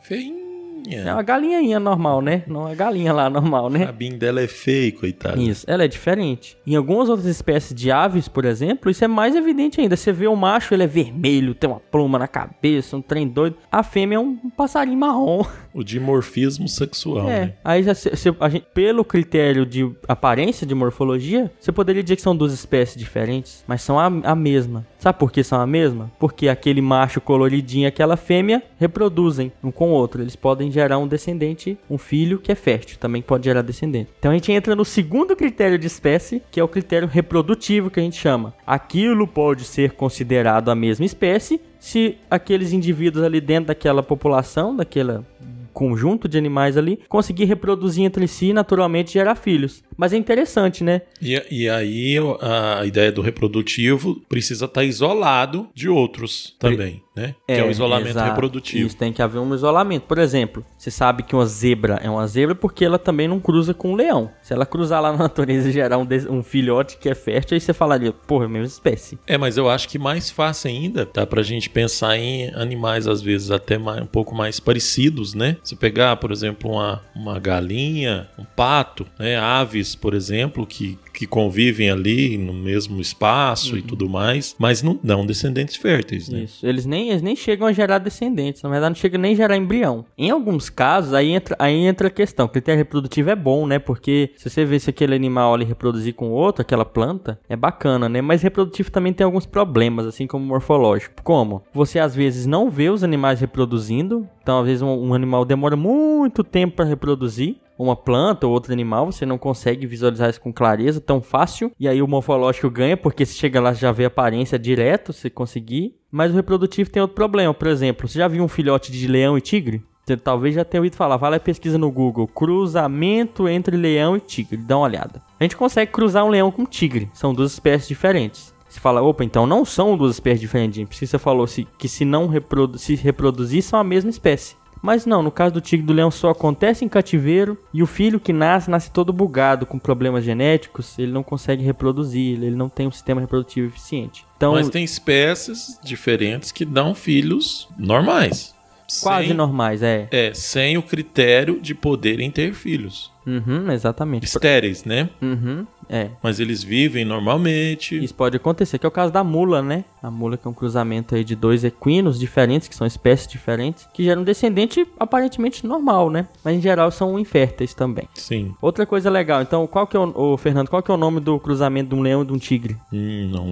É Feinha. uma galinhainha normal, né? Não é galinha lá normal, O né? rabinho dela é feio, coitada. Isso, ela é diferente. Em algumas outras espécies de aves, por exemplo, isso é mais evidente ainda. Você vê o macho, ele é vermelho, tem uma pluma na cabeça, um trem doido. A fêmea é um passarinho marrom. O dimorfismo sexual, É. né? Aí, já se- se- a gente- pelo critério de aparência, de morfologia, você poderia dizer que são duas espécies diferentes, mas são a, a mesma. Sabe por que são a mesma? Porque aquele macho coloridinho e aquela fêmea reproduzem um com o outro. Eles podem gerar um descendente, um filho que é fértil, também pode gerar descendente. Então a gente entra no segundo critério de espécie, que é o critério reprodutivo que a gente chama. Aquilo pode ser considerado a mesma espécie se aqueles indivíduos ali dentro daquela população, daquela conjunto de animais ali, conseguir reproduzir entre si e naturalmente gerar filhos. Mas é interessante, né? E, e aí a ideia do reprodutivo precisa estar isolado de outros também, né? que é o isolamento exato. reprodutivo. Isso, tem que haver um isolamento. Por exemplo, você sabe que uma zebra é uma zebra porque ela também não cruza com um leão. Se ela cruzar lá na natureza e gerar um, um filhote que é fértil, aí você falaria, porra, é a mesma espécie. É, mas eu acho que mais fácil ainda, tá? Pra gente pensar em animais, às vezes, até mais, um pouco mais parecidos, né? Se pegar, por exemplo, uma, uma galinha, um pato, né? Aves, por exemplo, que, que convivem ali no mesmo espaço e tudo mais, mas não dão descendentes férteis, né? Isso. Eles nem, eles nem chegam a gerar descendentes. Na verdade, não chegam nem a gerar embrião. Em alguns casos, aí entra, aí entra a questão. Critério reprodutivo é bom, né? Porque se você vê se aquele animal ali reproduzir com outro, aquela planta, é bacana, né? Mas reprodutivo também tem alguns problemas, assim como morfológico. Como? Você às vezes não vê os animais reproduzindo. Então, às vezes, um, um animal demora muito tempo para reproduzir uma planta ou outro animal, você não consegue visualizar isso com clareza tão fácil. E aí o morfológico ganha, porque se chega lá já vê a aparência direto, se conseguir. Mas o reprodutivo tem outro problema. Por exemplo, você já viu um filhote de leão e tigre? Você talvez já tenha ouvido falar. Vai lá e pesquisa no Google. Cruzamento entre leão e tigre. Dá uma olhada. A gente consegue cruzar um leão com um tigre. São duas espécies diferentes. Você fala, opa, então não são duas espécies diferentes. Porque você falou se, que se não reprodu se reproduzir, são a mesma espécie. Mas não, no caso do tigre do leão só acontece em cativeiro e o filho que nasce, nasce todo bugado, com problemas genéticos, ele não consegue reproduzir, ele não tem um sistema reprodutivo eficiente. Então, Mas tem espécies diferentes que dão filhos normais. Quase Sem- normais, é. É, sem o critério de poderem ter filhos. Uhum, exatamente. Estéreis, né? Uhum, é. Mas eles vivem normalmente. Isso pode acontecer, que é o caso da mula, né? A mula que é um cruzamento aí de dois equinos diferentes, que são espécies diferentes, que geram um descendente aparentemente normal, né? Mas em geral são inférteis também. Sim. Outra coisa legal, então, qual que é o, ô, Fernando, qual que é o nome do cruzamento de um leão e de um tigre? Hum, não,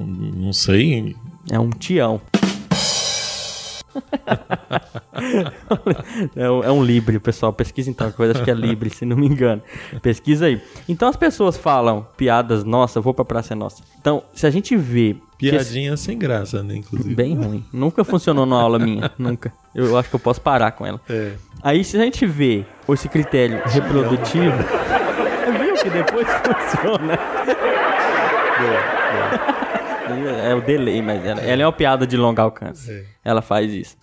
não sei. É um tião. é, um, é um libre, pessoal. Pesquisa então, eu acho que é libre, se não me engano. Pesquisa aí. Então as pessoas falam piadas, nossa, vou pra Praça é Nossa. Então, se a gente vê. que esse- Piadinha sem graça, né? Inclusive. Bem ruim. Nunca funcionou numa aula minha. Nunca. Eu acho que eu posso parar com ela. É. Aí, se a gente vê esse critério reprodutivo, viu que depois funciona. É o delay, mas ela, ela é uma piada de longo alcance. Ela faz isso.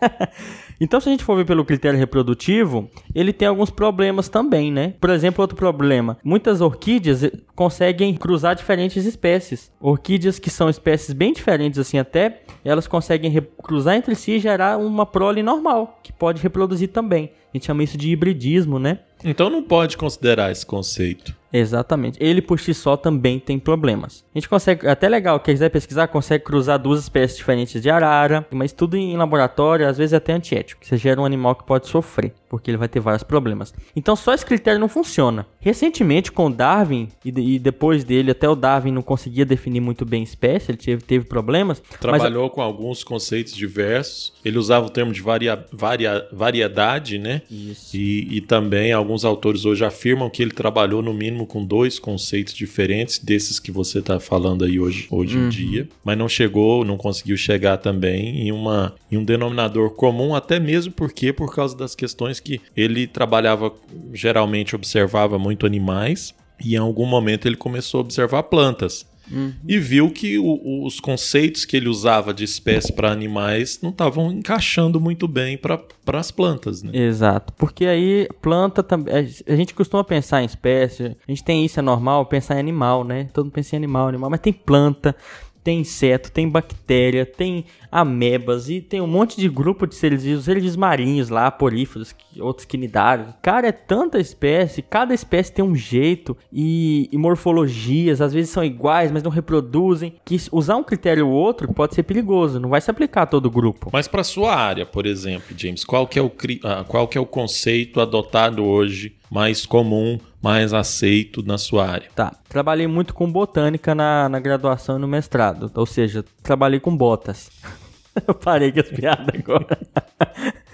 então, se a gente for ver pelo critério reprodutivo, ele tem alguns problemas também, né? Por exemplo, outro problema: muitas orquídeas eh, conseguem cruzar diferentes espécies. Orquídeas que são espécies bem diferentes, assim, até elas conseguem cruzar entre si e gerar uma prole normal, que pode reproduzir também. A gente chama isso de hibridismo, né? Então não pode considerar esse conceito. Exatamente. Ele por si só também tem problemas. A gente consegue, até legal, quem quiser pesquisar, consegue cruzar duas espécies diferentes de arara, mas tudo em laboratório, às vezes é até antiético. Você gera um animal que pode sofrer, porque ele vai ter vários problemas. Então só esse critério não funciona. Recentemente, com o Darwin, e, e depois dele, até o Darwin não conseguia definir muito bem espécie, ele teve, teve problemas. mas- Trabalhou com alguns conceitos diversos. Ele usava o termo de varia, varia- variedade, né? Isso. E, e também alguns autores hoje afirmam que ele trabalhou no mínimo com dois conceitos diferentes desses que você está falando aí hoje, hoje em dia, mas não chegou, não conseguiu chegar também em, uma, em um denominador comum, até mesmo porque por causa das questões que ele trabalhava, geralmente observava muito animais e em algum momento ele começou a observar plantas. E viu que o- os conceitos que ele usava de espécie para animais não estavam encaixando muito bem para as plantas, né? Exato, porque aí planta também. A gente costuma pensar em espécie, a gente tem isso, é normal, pensar em animal, né? Todo mundo pensa em animal, animal, mas tem planta, tem inseto, tem bactéria, tem amebas e tem um monte de grupo de seres vivos, seres marinhos lá, poríferos, que- outros quinidários. Cara, é tanta espécie, cada espécie tem um jeito e, e morfologias, às vezes são iguais, mas não reproduzem. Que usar um critério ou outro pode ser perigoso, não vai se aplicar a todo o grupo. Mas para sua área, por exemplo, James, qual que é o ah, qual que é o conceito adotado hoje mais comum, mais aceito na sua área? Tá. Trabalhei muito com botânica na, na graduação e no mestrado. Ou seja, trabalhei com botas. Parei com as piadas agora.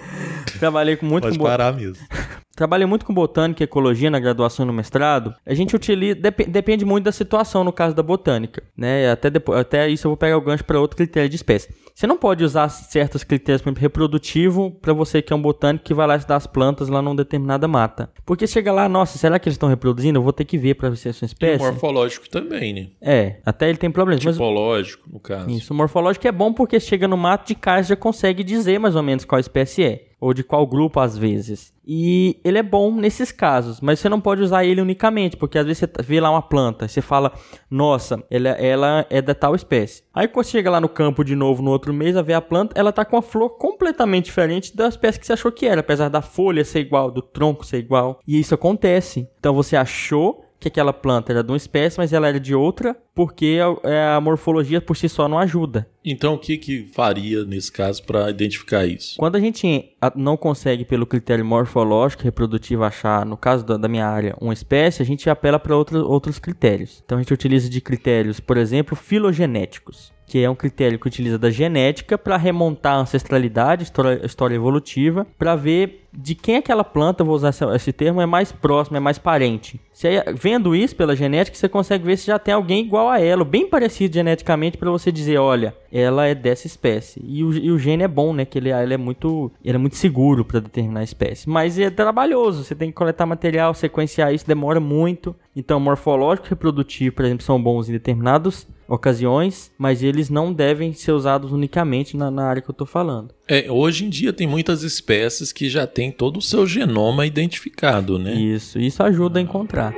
trabalhei com muito com bo- parar mesmo. Trabalhei muito com botânica e ecologia na graduação e no mestrado. A gente utiliza. dep- depende muito da situação no caso da botânica. Né? Até, depois, até isso eu vou pegar o gancho para outro critério de espécie. Você não pode usar certos critérios, por exemplo, reprodutivo, para você que é um botânico que vai lá estudar as plantas lá numa determinada mata. Porque chega lá, nossa, será que eles estão reproduzindo? Eu vou ter que ver para ver se é sua E espécie. morfológico também, né? É, até ele tem problemas. Mas Tipológico, no caso. isso, o morfológico é bom porque chega no mato de cá e já consegue dizer mais ou menos qual espécie é. Ou de qual grupo, às vezes. E ele é bom nesses casos, mas você não pode usar ele unicamente, porque às vezes você vê lá uma planta, você fala, nossa, ela, ela é da tal espécie. Aí quando você chega lá no campo de novo no outro mês, a ver a planta, ela tá com a flor completamente diferente da espécie que você achou que era, apesar da folha ser igual, do tronco ser igual. E isso acontece. Então você achou que aquela planta era de uma espécie, mas ela era de outra, porque a, é, a morfologia por si só não ajuda. Então, o que que faria nesse caso para identificar isso? Quando a gente não consegue, pelo critério morfológico, reprodutivo, achar, no caso da, da minha área, uma espécie, a gente apela para outros, outros critérios. Então a gente utiliza de critérios, por exemplo, filogenéticos, que é um critério que utiliza da genética para remontar a ancestralidade, história, história evolutiva, para ver de quem aquela planta, vou usar esse, termo, é mais próximo, é mais parente. Aí, vendo isso pela genética, você consegue ver se já tem alguém igual a ela, bem parecido geneticamente, para você dizer, olha, ela é dessa espécie. E o, e o gene é bom, né? Que ele, ele é muito, ele é muito seguro para determinar a espécie. Mas é trabalhoso. Você tem que coletar material, sequenciar isso, demora muito. Então, morfológico e reprodutivo, por exemplo, são bons em determinadas ocasiões, mas eles não devem ser usados unicamente na, na área que eu tô falando. É, hoje em dia tem muitas espécies que já têm todo o seu genoma identificado, né? Isso, isso ajuda a encontrar.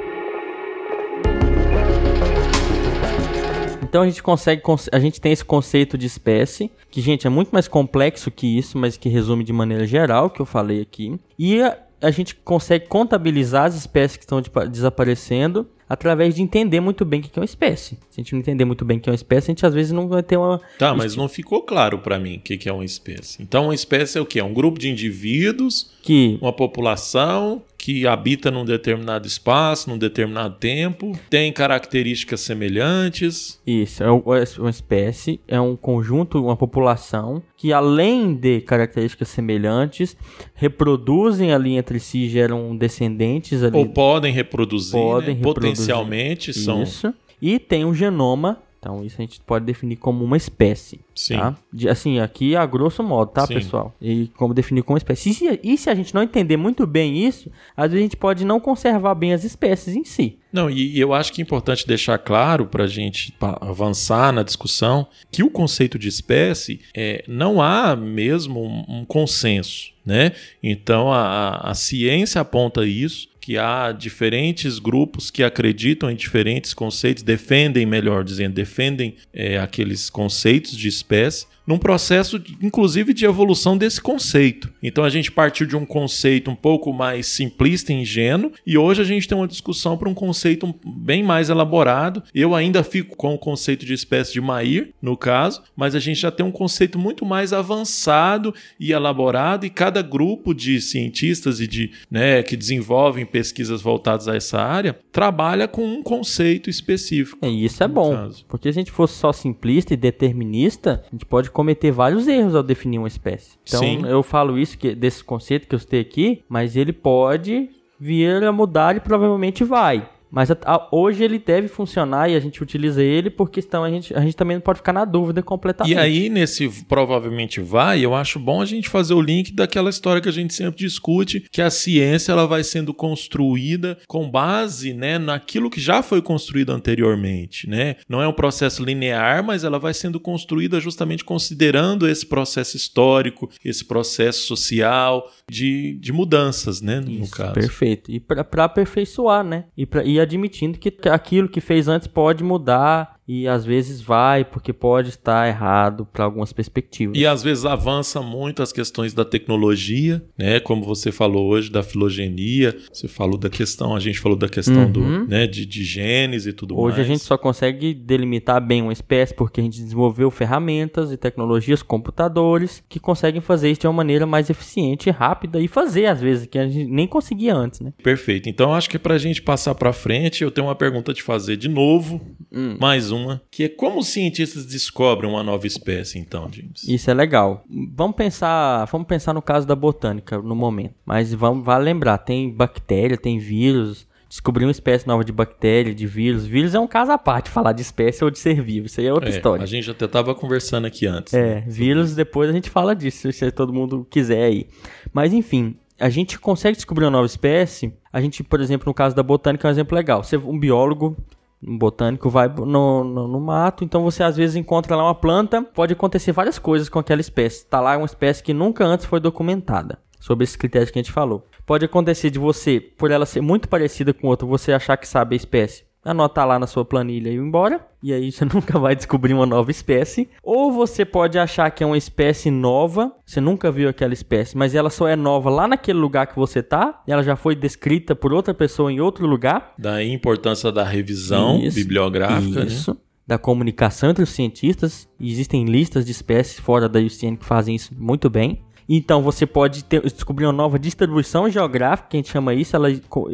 Então a gente consegue, a gente tem esse conceito de espécie, que, gente, é muito mais complexo que isso, mas que resume de maneira geral, que eu falei aqui. E a, a gente consegue contabilizar as espécies que estão desaparecendo através de entender muito bem o que é uma espécie. Se a gente não entender muito bem o que é uma espécie, a gente às vezes não vai ter uma. Tá, mas não ficou claro para mim o que é uma espécie. Então, uma espécie é o quê? É um grupo de indivíduos, que uma população que habita num determinado espaço, num determinado tempo, tem características semelhantes. Isso, é, é uma espécie, é um conjunto, uma população que além de características semelhantes, reproduzem ali entre si, geram descendentes ali. Ou podem reproduzir, podem né? reproduzir. Potencialmente são. Isso. E tem um genoma então, isso a gente pode definir como uma espécie. Sim. Tá? De, assim, aqui a grosso modo, tá, Sim. pessoal? E como definir como espécie. E se, e se a gente não entender muito bem isso, às vezes a gente pode não conservar bem as espécies em si. Não, e eu acho que é importante deixar claro para a gente avançar na discussão que o conceito de espécie é, não há mesmo um, um consenso. Né? Então a, a ciência aponta isso que há diferentes grupos que acreditam em diferentes conceitos, defendem, melhor dizendo, defendem é, aqueles conceitos de espécie, num processo, inclusive, de evolução desse conceito. Então a gente partiu de um conceito um pouco mais simplista e ingênuo, e hoje a gente tem uma discussão para um conceito bem mais elaborado. Eu ainda fico com o conceito de espécie de Mair, no caso, mas a gente já tem um conceito muito mais avançado e elaborado, e cada grupo de cientistas e de né, que desenvolvem pesquisas voltadas a essa área trabalha com um conceito específico. É, e isso é bom, caso. porque se a gente fosse só simplista e determinista, a gente pode cometer vários erros ao definir uma espécie. Então, Sim. eu falo isso que, desse conceito que eu citei aqui, mas ele pode vir a mudar e provavelmente vai. Mas a, a, hoje ele deve funcionar e a gente utiliza ele porque então a gente, a gente também não pode ficar na dúvida completamente. E aí, nesse provavelmente vai, eu acho bom a gente fazer o link daquela história que a gente sempre discute, que a ciência ela vai sendo construída com base né, naquilo que já foi construído anteriormente. Né? Não é um processo linear, mas ela vai sendo construída justamente considerando esse processo histórico, esse processo social, de, de mudanças, né? No Isso, caso. Perfeito. E para aperfeiçoar, né? E, pra, e admitindo que aquilo que fez antes pode mudar e às vezes vai porque pode estar errado para algumas perspectivas. E às vezes avança muito as questões da tecnologia, né? Como você falou hoje da filogenia, você falou da questão, a gente falou da questão uhum. do, né, de, de genes e tudo hoje mais. Hoje a gente só consegue delimitar bem uma espécie porque a gente desenvolveu ferramentas e tecnologias, computadores que conseguem fazer isso de uma maneira mais eficiente, rápida e fazer às vezes que a gente nem conseguia antes, né? Perfeito. Então acho que para a gente passar para frente, eu tenho uma pergunta te fazer de novo, hum. mais uma, que é como os cientistas descobrem uma nova espécie, então, James? Isso é legal. Vamos pensar, vamos pensar no caso da botânica no momento. Mas vamos, vale lembrar, tem bactéria, tem vírus. Descobrir uma espécie nova de bactéria, de vírus. Vírus é um caso à parte, falar de espécie ou de ser vivo. Isso aí é outra é, história. A gente até estava conversando aqui antes. É, né? vírus, depois a gente fala disso, se todo mundo quiser aí. Mas enfim, a gente consegue descobrir uma nova espécie. A gente, por exemplo, no caso da botânica, é um exemplo legal. Você, um biólogo um botânico vai no, no, no, mato, então você às vezes encontra lá uma planta, pode acontecer várias coisas com aquela espécie. Tá lá uma espécie que nunca antes foi documentada, sobre esses critérios que a gente falou. Pode acontecer de você, por ela ser muito parecida com outra, você achar que sabe a espécie anotar lá na sua planilha e ir embora. E aí você nunca vai descobrir uma nova espécie. Ou você pode achar que é uma espécie nova, você nunca viu aquela espécie, mas ela só é nova lá naquele lugar que você tá, e ela já foi descrita por outra pessoa em outro lugar. Da importância da revisão isso, bibliográfica. Né? Isso. Né? Da comunicação entre os cientistas. Existem listas de espécies fora da UCN que fazem isso muito bem. Então você pode ter, descobrir uma nova distribuição geográfica, que a gente chama isso, ela,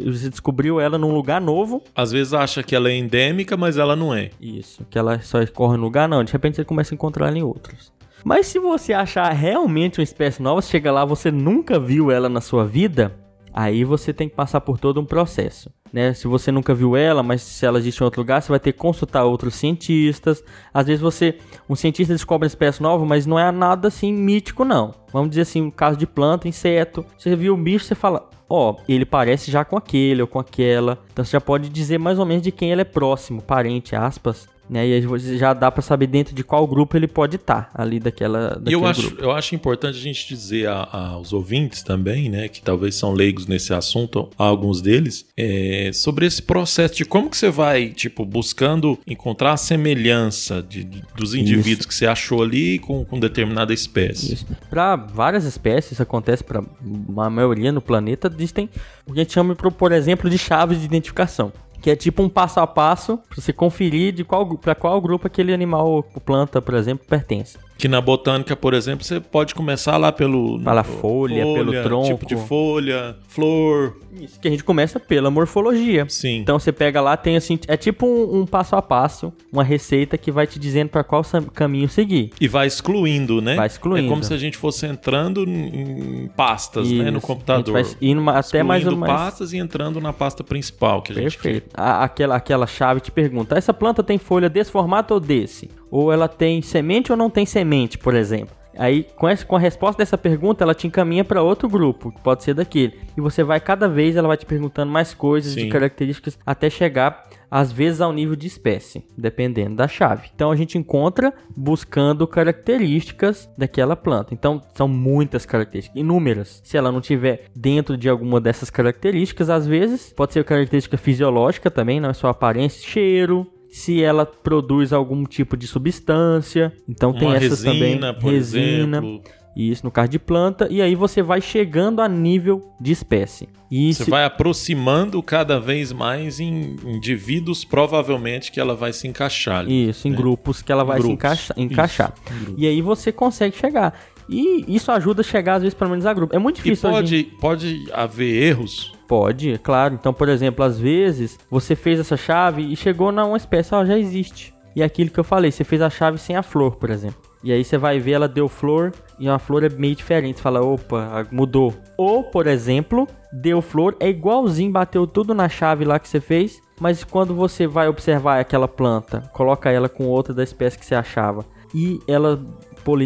você descobriu ela num lugar novo. Às vezes acha que ela é endêmica, mas ela não é. Isso, que ela só corre no lugar, não. De repente você começa a encontrar ela em outros. Mas se você achar realmente uma espécie nova, chega lá, você nunca viu ela na sua vida, aí você tem que passar por todo um processo né? Se você nunca viu ela, mas se ela existe em outro lugar, você vai ter que consultar outros cientistas. Às vezes você, um cientista descobre uma espécie nova, mas não é nada assim mítico não. Vamos dizer assim, um caso de planta, inseto. Você viu o bicho, você fala, ó, oh, ele parece já com aquele ou com aquela. Então você já pode dizer mais ou menos de quem ele é próximo, parente, aspas Né? E aí já dá para saber dentro de qual grupo ele pode estar tá, ali daquela. E eu acho, eu acho importante a gente dizer a, aos ouvintes também, né, que talvez são leigos nesse assunto, alguns deles, é, sobre esse processo de como que você vai, tipo, buscando encontrar a semelhança de, de dos indivíduos isso. que você achou ali com, com determinada espécie. Para várias espécies, isso acontece para a maioria no planeta, existem o que a gente chama, por exemplo, de chaves de identificação que é tipo um passo a passo para você conferir de qual para qual grupo aquele animal, planta, por exemplo, pertence. Que na botânica, por exemplo, você pode começar lá pelo. Pela folha, folha, pelo tronco. Tipo de folha, flor. Isso, que a gente começa pela morfologia. Sim. Então você pega lá, tem assim. É tipo um, um passo a passo, uma receita que vai te dizendo para qual caminho seguir. E vai excluindo, né? Vai excluindo. É como se a gente fosse entrando em pastas, Isso. né? No computador. A gente vai indo até mais ou mais. pastas e entrando na pasta principal que a Perfeito. gente. Perfeito. Aquela, aquela chave te pergunta: essa planta tem folha desse formato ou desse? Ou ela tem semente ou não tem semente, por exemplo. Aí, com, essa, com a resposta dessa pergunta, ela te encaminha para outro grupo, que pode ser daquele. E você vai, cada vez, ela vai te perguntando mais coisas Sim. de características, até chegar, às vezes, ao nível de espécie, dependendo da chave. Então, a gente encontra buscando características daquela planta. Então, são muitas características, inúmeras. Se ela não tiver dentro de alguma dessas características, às vezes, pode ser característica fisiológica também, não é só aparência, cheiro, se ela produz algum tipo de substância. Então tem essas resina, também. resina. Exemplo. Isso, no caso de planta, e aí você vai chegando a nível de espécie. E você se... vai aproximando cada vez mais em indivíduos, provavelmente, que ela vai se encaixar. Isso, né? em grupos que ela vai se encaixa, encaixar. Isso, e aí você consegue chegar. E isso ajuda a chegar, às vezes, pelo menos a grupo. É muito difícil. E pode, pode haver erros Pode, é claro. Então, por exemplo, às vezes você fez essa chave e chegou na uma espécie, ó, já existe. E é aquilo que eu falei, você fez a chave sem a flor, por exemplo. E aí você vai ver, ela deu flor e uma flor é meio diferente. Você fala, opa, mudou. Ou, por exemplo, deu flor, é igualzinho, bateu tudo na chave lá que você fez. Mas quando você vai observar aquela planta, coloca ela com outra da espécie que você achava e ela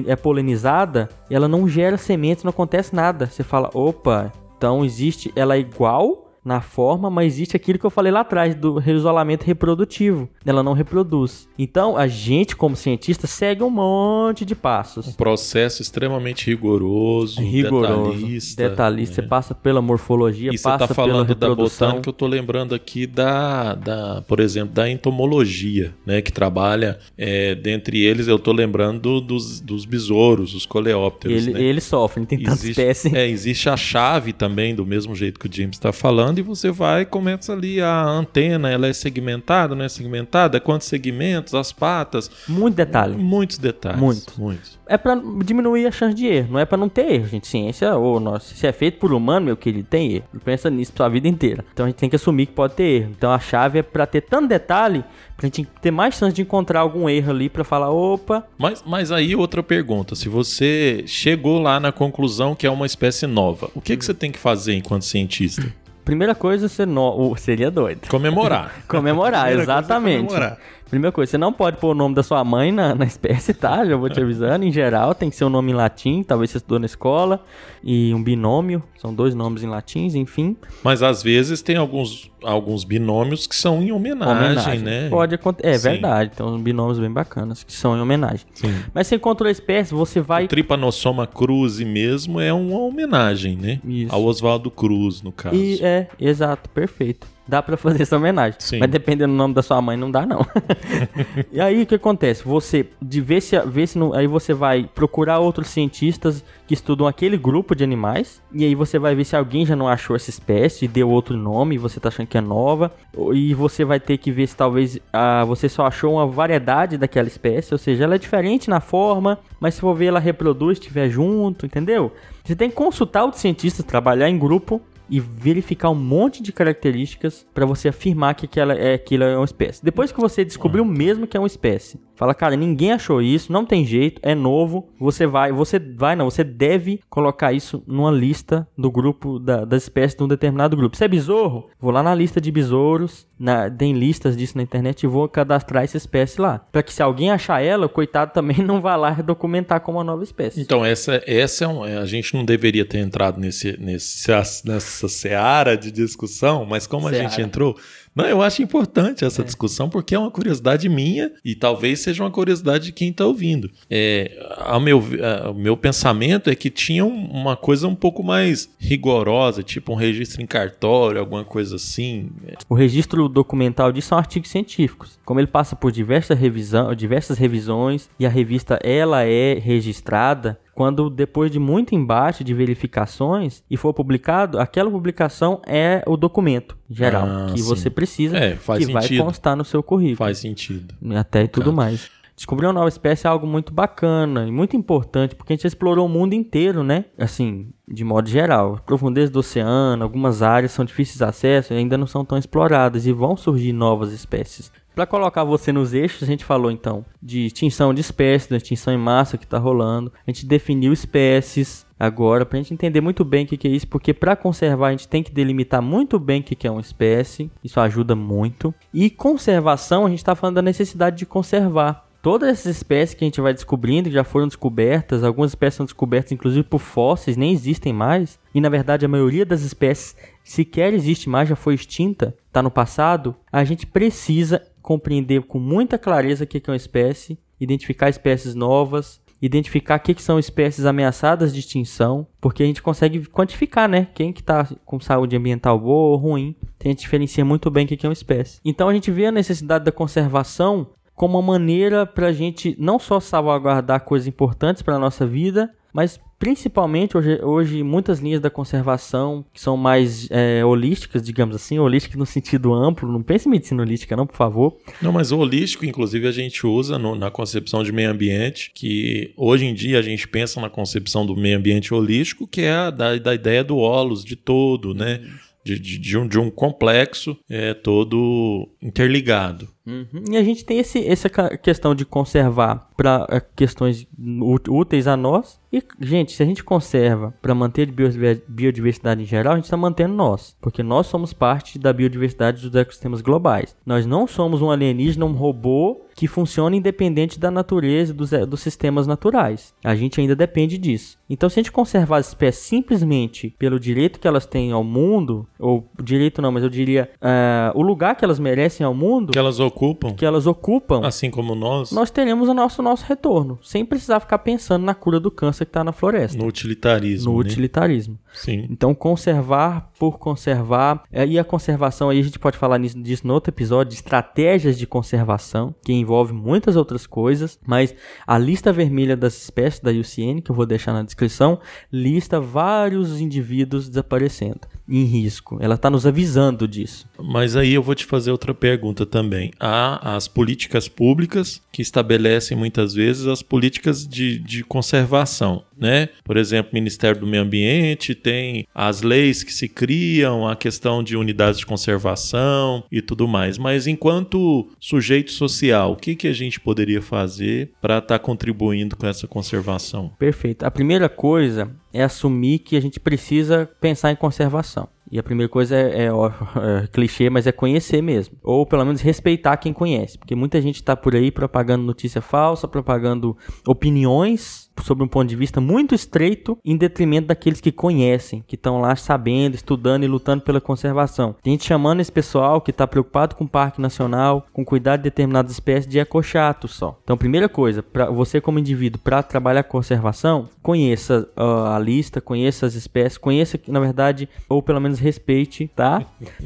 é polinizada, ela não gera sementes, não acontece nada. Você fala, opa, então existe, ela é igual na forma, mas existe aquilo que eu falei lá atrás do isolamento reprodutivo. Ela não reproduz. Então, a gente, como cientista, segue um monte de passos. Um processo extremamente rigoroso, rigoroso detalhista. Detalhista. Né? Você passa pela morfologia, e passa você tá falando da botânica, eu tô lembrando aqui da, da, por exemplo, da entomologia, né? Que trabalha, é, dentre eles, eu tô lembrando dos, dos besouros, os coleópteros. Ele, né? Eles sofrem, tem tanta espécie. É, existe a chave também, do mesmo jeito que o James está falando, e você vai e começa ali a antena, ela é segmentada, não é segmentada? Quantos segmentos, as patas? Muito detalhe. Muitos detalhes. Muitos. Muitos. É para diminuir a chance de erro, não é para não ter erro, gente. Ciência, ou nossa, se é feito por humano, meu querido, tem erro. Pensa nisso pra vida inteira. Então a gente tem que assumir que pode ter erro. Então a chave é para ter tanto detalhe pra gente ter mais chance de encontrar algum erro ali para falar, opa. Mas, mas aí outra pergunta, se você chegou lá na conclusão que é uma espécie nova, o que, que você tem que fazer enquanto cientista? Primeira coisa, você no... seria doido. Comemorar. comemorar, exatamente. Comemorar. Primeira coisa, você não pode pôr o nome da sua mãe na, na espécie, tá? Já vou te avisando. Em geral, tem que ser um nome em latim, talvez você estudou na escola. E um binômio, são dois nomes em latins, enfim. Mas às vezes tem alguns, alguns binômios que são em homenagem, homenagem. né? Pode acontecer. É Sim. verdade, tem uns binômios bem bacanas que são em homenagem. Sim. Mas você encontrou a espécie, você vai. O Trypanosoma cruzi mesmo é uma homenagem, né? Isso. Ao Oswaldo Cruz, no caso. E, é, exato, perfeito dá para fazer essa homenagem. Sim. Mas dependendo do nome da sua mãe, não dá, não. e aí o que acontece? Você, de ver se, ver se não, aí você vai procurar outros cientistas que estudam aquele grupo de animais. E aí você vai ver se alguém já não achou essa espécie e deu outro nome e você tá achando que é nova. E você vai ter que ver se talvez ah, você só achou uma variedade daquela espécie. Ou seja, ela é diferente na forma, mas se for ver ela reproduz, estiver junto, entendeu? Você tem que consultar outros cientistas, trabalhar em grupo e verificar um monte de características para você afirmar que aquela é, aquilo é uma espécie. Depois que você descobriu mesmo que é uma espécie, fala, cara, ninguém achou isso, não tem jeito, é novo, você vai, você vai, não, você deve colocar isso numa lista do grupo da, das espécies de um determinado grupo. Se é besouro, vou lá na lista de besouros, na, tem listas disso na internet e vou cadastrar essa espécie lá. Para que se alguém achar ela, o coitado também não vá lá documentar como uma nova espécie. Então, essa, essa é um, a gente não deveria ter entrado nesse, nesse, nessa seara de discussão, mas como seara. a gente entrou, Não, eu acho importante essa é. discussão porque é uma curiosidade minha e talvez seja uma curiosidade de quem está ouvindo. É, ao meu, o meu pensamento é que tinha uma coisa um pouco mais rigorosa, tipo um registro em cartório, alguma coisa assim. O registro documental disso são artigos científicos. Como ele passa por diversas, revisão, diversas revisões e a revista ela é registrada, quando depois de muito embate de verificações e for publicado, aquela publicação é o documento geral ah, que sim. você precisa, é, que sentido. vai constar no seu currículo. Faz sentido. Até e tudo mais. Descobrir uma nova espécie é algo muito bacana e muito importante, porque a gente explorou o mundo inteiro, né? Assim, de modo geral. Profundezas do oceano, algumas áreas são difíceis de acesso e ainda não são tão exploradas e vão surgir novas espécies. Para colocar você nos eixos, a gente falou então de extinção de espécies, da extinção em massa que está rolando. A gente definiu espécies agora para a gente entender muito bem o que, que é isso, porque para conservar a gente tem que delimitar muito bem o que, que é uma espécie. Isso ajuda muito. E conservação, a gente está falando da necessidade de conservar todas essas espécies que a gente vai descobrindo, que já foram descobertas, algumas espécies são descobertas inclusive por fósseis, nem existem mais, e na verdade a maioria das espécies sequer existe mais, já foi extinta, está no passado, a gente precisa compreender com muita clareza o que é uma espécie, identificar espécies novas, identificar o que, são espécies ameaçadas de extinção, porque a gente consegue quantificar, né? Quem que está com saúde ambiental boa ou ruim. A gente diferencia muito bem o que é uma espécie. Então a gente vê a necessidade da conservação como uma maneira para a gente não só salvaguardar coisas importantes para a nossa vida, mas principalmente hoje, hoje muitas linhas da conservação que são mais é, holísticas, digamos assim, holísticas no sentido amplo, não pense em medicina holística não, por favor. Não, mas o holístico, inclusive, a gente usa no, na concepção de meio ambiente, que hoje em dia a gente pensa na concepção do meio ambiente holístico, que é a da, da ideia do holos, de todo, né? De, de, de, um, de um complexo é, todo interligado. Uhum. E a gente tem esse, essa questão de conservar para é, questões úteis a nós. E, gente, se a gente conserva para manter biodiversidade em geral, a gente está mantendo nós. Porque nós somos parte da biodiversidade dos ecossistemas globais. Nós não somos um alienígena, um robô que funciona independente da natureza dos, dos sistemas naturais. A gente ainda depende disso. Então, se a gente conservar as espécies simplesmente pelo direito que elas têm ao mundo, ou direito não, mas eu diria uh, o lugar que elas merecem ao mundo. Que elas ocupam. Que elas ocupam. Assim como nós. Nós teremos o nosso, nosso retorno. Sem precisar ficar pensando na cura do câncer que está na floresta. No utilitarismo. No né? utilitarismo. Sim. Então, conservar por conservar. É, e a conservação aí, a gente pode falar nisso, disso no outro episódio, estratégias de conservação, que envolve muitas outras coisas. Mas a lista vermelha das espécies da UCN, que eu vou deixar na descrição, lista vários indivíduos desaparecendo em risco. Ela está nos avisando disso. Mas aí eu vou te fazer outra pergunta também. Há as políticas públicas que estabelecem muitas vezes as políticas de, de conservação, né? Por exemplo, o Ministério do Meio Ambiente tem as leis que se criam, a questão de unidades de conservação e tudo mais. Mas enquanto sujeito social, o que, que a gente poderia fazer para estar tá contribuindo com essa conservação? Perfeito. A primeira coisa é assumir que a gente precisa pensar em conservação. E a primeira coisa é, é, é, clichê, mas é conhecer mesmo. Ou pelo menos respeitar quem conhece. Porque muita gente está por aí propagando notícia falsa, propagando opiniões sobre um ponto de vista muito estreito, em detrimento daqueles que conhecem, que estão lá sabendo, estudando e lutando pela conservação. Tem gente chamando esse pessoal que está preocupado com o Parque Nacional, com cuidar de determinadas espécies, de ecochato só. Então, primeira coisa, para você como indivíduo, para trabalhar com conservação, conheça uh, a lista, conheça as espécies, conheça, na verdade, ou pelo menos respeite, tá?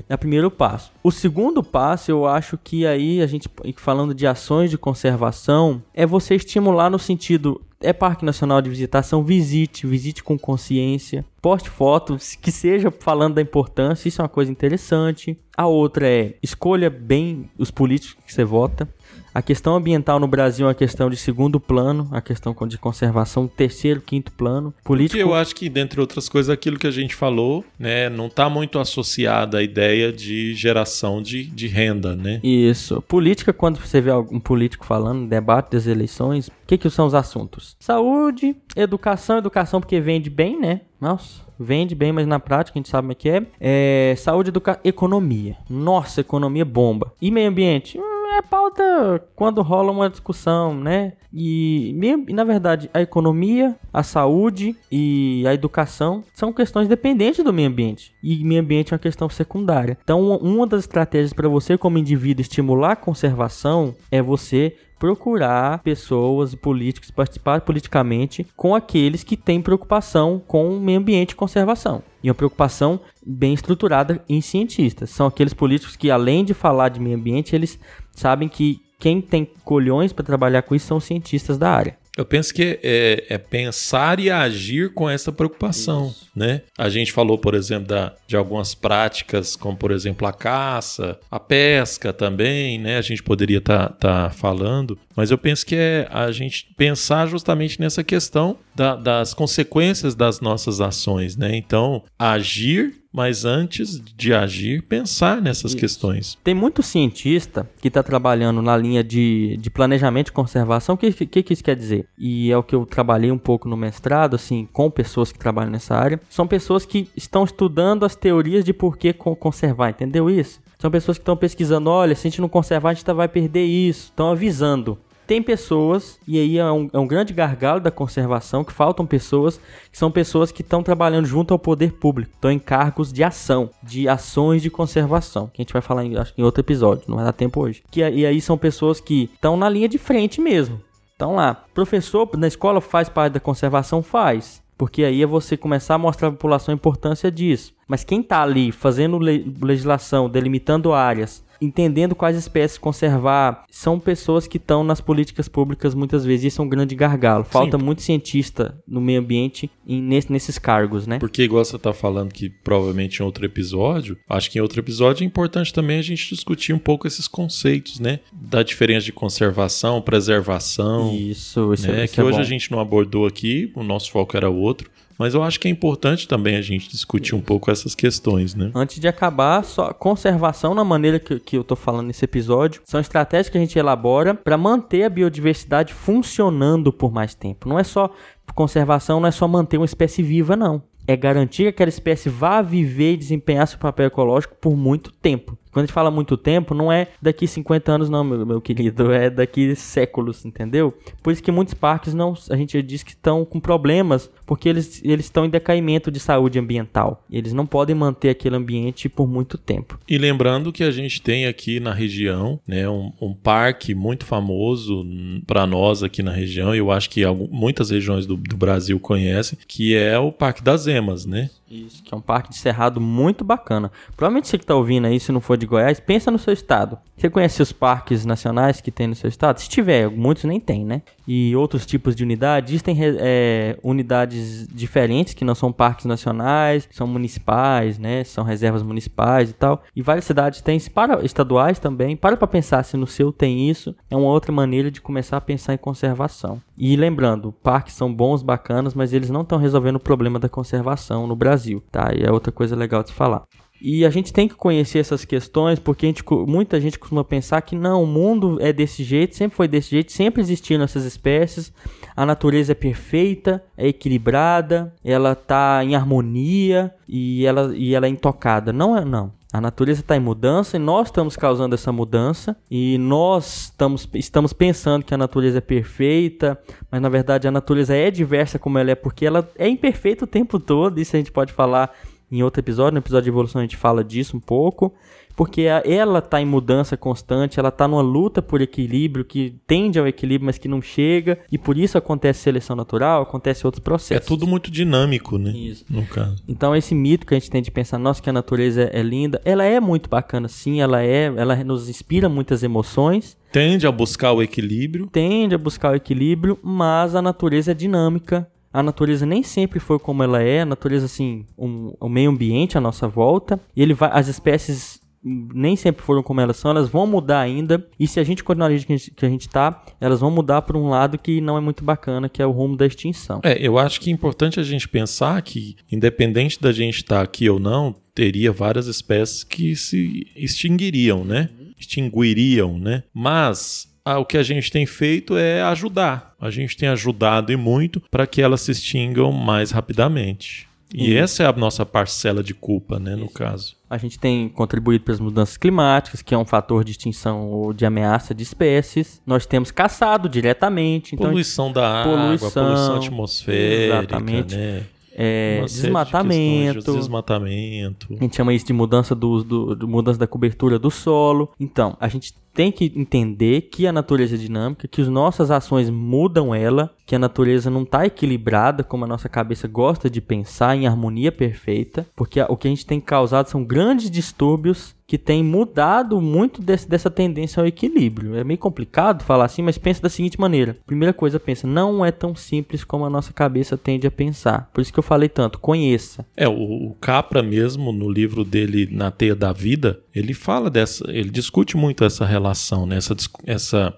É o primeiro passo. O segundo passo, eu acho que aí a gente, falando de ações de conservação, é você estimular no sentido é Parque Nacional de Visitação, visite, visite com consciência, poste fotos que seja falando da importância, isso é uma coisa interessante. A outra é escolha bem os políticos que você vota. A questão ambiental no Brasil é uma questão de segundo plano, a questão de conservação terceiro, quinto plano. Político... Porque eu acho que, dentre outras coisas, aquilo que a gente falou, né, não está muito associada à ideia de geração de, de renda, né? Isso. Política, quando você vê algum político falando, debate das eleições, o que, que são os assuntos? Saúde, educação, educação porque vende bem, né? Nossa, vende bem, mas na prática a gente sabe como é que é. é saúde, educação, economia. Nossa, economia bomba. E meio ambiente? Hum, é pauta quando rola uma discussão, né? E, na verdade, a economia, a saúde e a educação são questões dependentes do meio ambiente. E meio ambiente é uma questão secundária. Então, uma das estratégias para você, como indivíduo, estimular a conservação é você procurar pessoas e políticos participar politicamente com aqueles que têm preocupação com o meio ambiente e conservação. E uma preocupação bem estruturada em cientistas. São aqueles políticos que, além de falar de meio ambiente, eles sabem que quem tem colhões para trabalhar com isso são cientistas da área. Eu penso que é, é, pensar e agir com essa preocupação, Isso. né? A gente falou, por exemplo, da, de algumas práticas, como por exemplo a caça, a pesca também, né? A gente poderia estar tá, tá falando, mas eu penso que é a gente pensar justamente nessa questão da, das consequências das nossas ações, né? Então, agir mas antes de agir, pensar nessas isso. questões. Tem muito cientista que está trabalhando na linha de, de planejamento e conservação. O que, que, que isso quer dizer? E é o que eu trabalhei um pouco no mestrado, assim, com pessoas que trabalham nessa área. São pessoas que estão estudando as teorias de por que conservar, entendeu isso? São pessoas que estão pesquisando, olha, se a gente não conservar, a gente vai perder isso. Estão avisando tem pessoas, e aí é um, é um, grande gargalo da conservação, que faltam pessoas, que são pessoas que estão trabalhando junto ao poder público, estão em cargos de ação, de ações de conservação, que a gente vai falar em, acho, em outro episódio, não vai dar tempo hoje. Que, e aí são pessoas que estão na linha de frente mesmo. Então lá, professor na escola faz parte da conservação? Faz. Porque aí é você começar a mostrar à população a importância disso. Mas quem está ali fazendo legislação, delimitando áreas, entendendo quais espécies conservar. São pessoas que estão nas políticas públicas muitas vezes. Isso é um grande gargalo. Falta Sim. muito cientista no meio ambiente em, nesse, nesses cargos, né? Porque, igual você está falando que provavelmente em outro episódio, acho que em outro episódio é importante também a gente discutir um pouco esses conceitos, né? Da diferença de conservação, preservação. Isso, isso, né? isso que é hoje bom. a gente não abordou aqui, o nosso foco era outro. Mas eu acho que é importante também a gente discutir um pouco essas questões, né? Antes de acabar, só conservação na maneira que, que eu tô falando nesse episódio, são estratégias que a gente elabora para manter a biodiversidade funcionando por mais tempo. Não é só conservação, não é só manter uma espécie viva, não. É garantir que aquela espécie vá viver e desempenhar seu papel ecológico por muito tempo. Quando a gente fala muito tempo, não é daqui 50 anos, não, meu, meu querido, é daqui séculos, entendeu? Por isso que muitos parques não, a gente diz que estão com problemas, porque eles, eles estão em decaimento de saúde ambiental. Eles não podem manter aquele ambiente por muito tempo. E lembrando que a gente tem aqui na região, né, um, um parque muito famoso para nós aqui na região, eu acho que algum, muitas regiões do, do Brasil conhecem, que é o Parque das Emas, né? Isso, que é um parque de cerrado muito bacana. Provavelmente você que está ouvindo aí, se não for de Goiás, pensa no seu estado. Você conhece os parques nacionais que tem no seu estado? Se tiver, muitos nem tem, né? E outros tipos de unidades. Existem é, unidades diferentes que não são parques nacionais, são municipais, né? São reservas municipais e tal. E várias cidades têm para estaduais também. Para para pensar se no seu tem isso. É uma outra maneira de começar a pensar em conservação. E lembrando, parques são bons, bacanas, mas eles não estão resolvendo o problema da conservação no Brasil, tá? E é outra coisa legal de falar. E a gente tem que conhecer essas questões, porque gente, muita gente costuma pensar que não, o mundo é desse jeito, sempre foi desse jeito, sempre existiram essas espécies, a natureza é perfeita, é equilibrada, ela está em harmonia e ela, e ela é intocada. Não é, não. A natureza está em mudança e nós estamos causando essa mudança e nós estamos, estamos pensando que a natureza é perfeita, mas na verdade a natureza é diversa como ela é, porque ela é imperfeita o tempo todo. Isso a gente pode falar em outro episódio. No episódio de evolução a gente fala disso um pouco porque ela está em mudança constante, ela está numa luta por equilíbrio que tende ao equilíbrio, mas que não chega, e por isso acontece seleção natural, acontece outros processos. É tudo muito dinâmico, né? Isso. No caso. Então esse mito que a gente tem de pensar, nossa, que a natureza é linda, ela é muito bacana, sim, ela é, ela nos inspira muitas emoções. Tende a buscar o equilíbrio. Tende a buscar o equilíbrio, mas a natureza é dinâmica, a natureza nem sempre foi como ela é, a natureza, assim, um, o meio ambiente à nossa volta, e ele vai, as espécies nem sempre foram como elas são, elas vão mudar ainda. E se a gente continuar do que a gente está, elas vão mudar para um lado que não é muito bacana, que é o rumo da extinção. É, eu acho que é importante a gente pensar que, independente da gente estar tá aqui ou não, teria várias espécies que se extinguiriam, né? Extinguiriam, né? Mas o que a gente tem feito é ajudar. A gente tem ajudado e muito para que elas se extingam mais rapidamente. E essa é a nossa parcela de culpa, né, no caso. A gente tem contribuído para as mudanças climáticas, que é um fator de extinção ou de ameaça de espécies. Nós temos caçado diretamente. Então, Poluição da água, Poluição, poluição atmosférica, exatamente. né? é, desmatamento. de desmatamento. A gente chama isso de mudança, do, do- do- mudança da cobertura do solo. Então, a gente tem que entender que a natureza é dinâmica, que as nossas ações mudam ela, que a natureza não está equilibrada como a nossa cabeça gosta de pensar em harmonia perfeita, porque o que a gente tem causado são grandes distúrbios que têm mudado muito desse- dessa tendência ao equilíbrio. É meio complicado falar assim, mas pensa da seguinte maneira. Primeira coisa, pensa, não é tão simples como a nossa cabeça tende a pensar. Por isso que eu falei tanto, conheça. É, o, o Capra mesmo, no livro dele, Na Teia da Vida, ele fala dessa, ele discute muito essa relação, né? Essa, essa,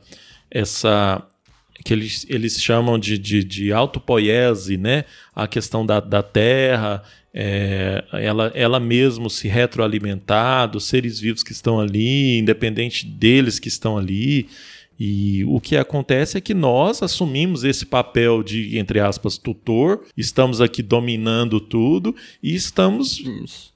essa que eles, eles chamam de, de, de autopoiese, né? A questão da, da terra, é, ela, ela mesmo se retroalimentar dos seres vivos que estão ali, independente deles que estão ali. E o que acontece é que nós assumimos esse papel de, entre aspas, tutor, estamos aqui dominando tudo e estamos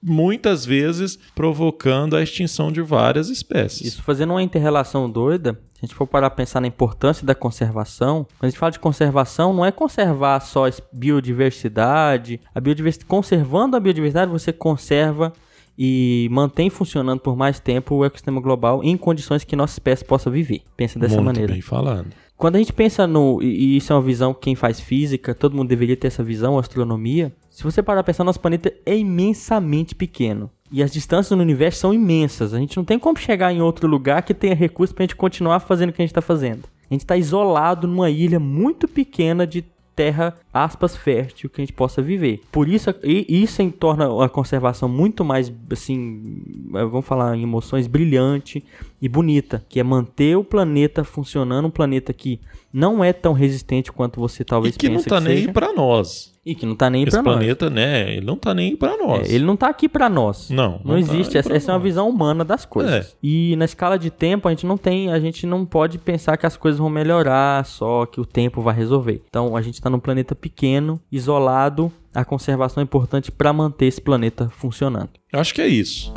muitas vezes provocando a extinção de várias espécies. Isso fazendo uma interrelação doida, se a gente for parar a pensar na importância da conservação, quando a gente fala de conservação, não é conservar só biodiversidade, a biodiversidade, conservando a biodiversidade, você conserva e mantém funcionando por mais tempo o ecossistema global em condições que nossa espécie possa viver. Pensa dessa Muito maneira. bem falado. Quando a gente pensa no. E isso é uma visão, quem faz física, todo mundo deveria ter essa visão, astronomia. Se você parar pra pensar, nosso planeta é imensamente pequeno. E as distâncias no universo são imensas. A gente não tem como chegar em outro lugar que tenha recursos pra gente continuar fazendo o que a gente tá fazendo. A gente tá isolado numa ilha muito pequena de terra, aspas, fértil que a gente possa viver. Por isso, isso em torna a conservação muito mais, assim, vamos falar em emoções, brilhante e bonita, que é manter o planeta funcionando, um planeta que não é tão resistente quanto você E talvez que não pense tá que nem para nós. E que não tá nem Esse para nós. planeta, né? Ele não tá nem para nós. É, ele não tá aqui pra nós. Não, Não, não tá existe. essa pra essa é uma visão humana das coisas. É. E na escala de tempo, a gente não tem, a gente não pode pensar que as coisas vão melhorar só, que o tempo vai resolver. Então, a gente tá num planeta pequeno, isolado. A conservação é importante para manter esse planeta funcionando. Eu acho que é isso.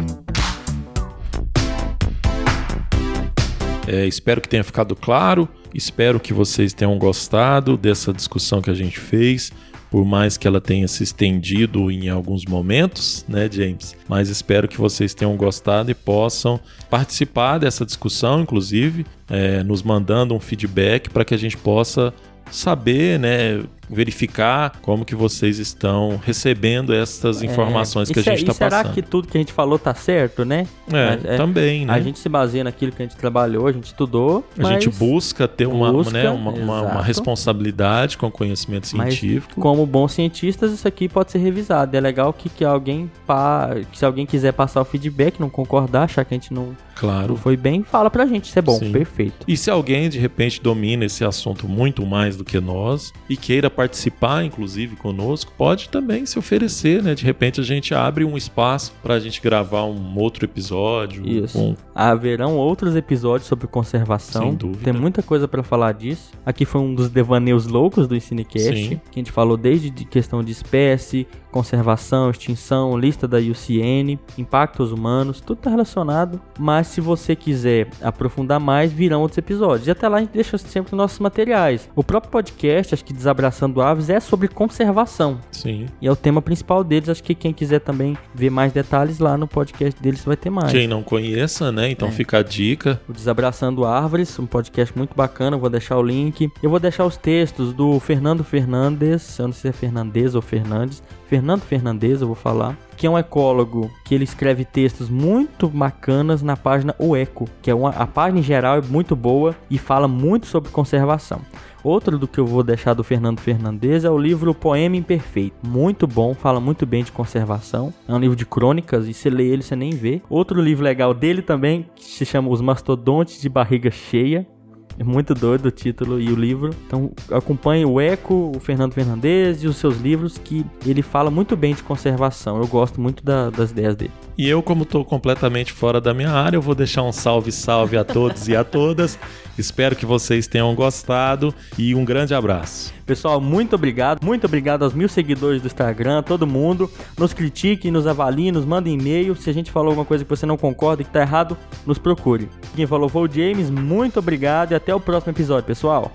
É, espero que tenha ficado claro. Espero que vocês tenham gostado dessa discussão que a gente fez. Por mais que ela tenha se estendido em alguns momentos, né, James? Mas espero que vocês tenham gostado e possam participar dessa discussão, inclusive, é, nos mandando um feedback para que a gente possa saber, né, verificar como que vocês estão recebendo essas informações É, que a se- gente está e será passando. que tudo que a gente falou tá certo, né? É, Mas, é, também, né? A gente se baseia naquilo que a gente trabalhou, a gente estudou. A gente mas- busca ter uma, busca, né, uma, uma- uma responsabilidade com o conhecimento Mas, científico. como bons cientistas, isso aqui pode ser revisado. É legal que, que alguém, que se alguém quiser passar o feedback, não concordar, achar que a gente não, não Claro. foi bem, fala pra gente. Isso é bom, Sim. perfeito. E se alguém de repente domina esse assunto muito mais do que nós e queira participar, inclusive conosco, pode também se oferecer, né? De repente a gente abre um espaço para a gente gravar um outro episódio. Isso. com- Haverão outros episódios sobre conservação. Sem dúvida. Tem muita coisa pra falar disso. Aqui foi um dos devaneios loucos do Ensinecast, Sim. que a gente falou desde de questão de espécie, conservação, extinção, lista da UCN, impactos humanos, tudo tá relacionado. Mas se você quiser aprofundar mais, virão outros episódios. E até lá a gente deixa sempre os nossos materiais. O próprio podcast, acho que Desabraçando Aves, é sobre conservação. Sim. E é o tema principal deles. Acho que quem quiser também ver mais detalhes lá no podcast deles vai ter mais. Quem não conheça, né? É. Então fica a dica. O Desabraçando Árvores, um podcast muito bacana, eu vou deixar o link. Eu vou deixar os textos do Fernando Fernandes, eu não sei se é Fernandes ou Fernandes, Fernando Fernandes, eu vou falar, que é um ecólogo que ele escreve textos muito bacanas na página O Eco, que é uma, a página em geral é muito boa e fala muito sobre conservação. Outro do que eu vou deixar do Fernando Fernandes é o livro Poema Imperfeito. Muito bom, fala muito bem de conservação. É um livro de crônicas e você lê ele, você nem vê. Outro livro legal dele também, que se chama Os Mastodontes de Barriga Cheia. É muito doido o título e o livro. Então acompanhe o Eco, o Fernando Fernandes e os seus livros, que ele fala muito bem de conservação. Eu gosto muito da- das ideias dele. E eu, como estou completamente fora da minha área, eu vou deixar um salve, salve a todos e a todas. Espero que vocês tenham gostado e um grande abraço. Pessoal, muito obrigado. Muito obrigado aos mil seguidores do Instagram, todo mundo. Nos critique, nos avalie, nos manda e-mail. Se a gente falou alguma coisa que você não concorda e que tá errado, nos procure. Quem falou foi o James. Muito obrigado e até o próximo episódio, pessoal.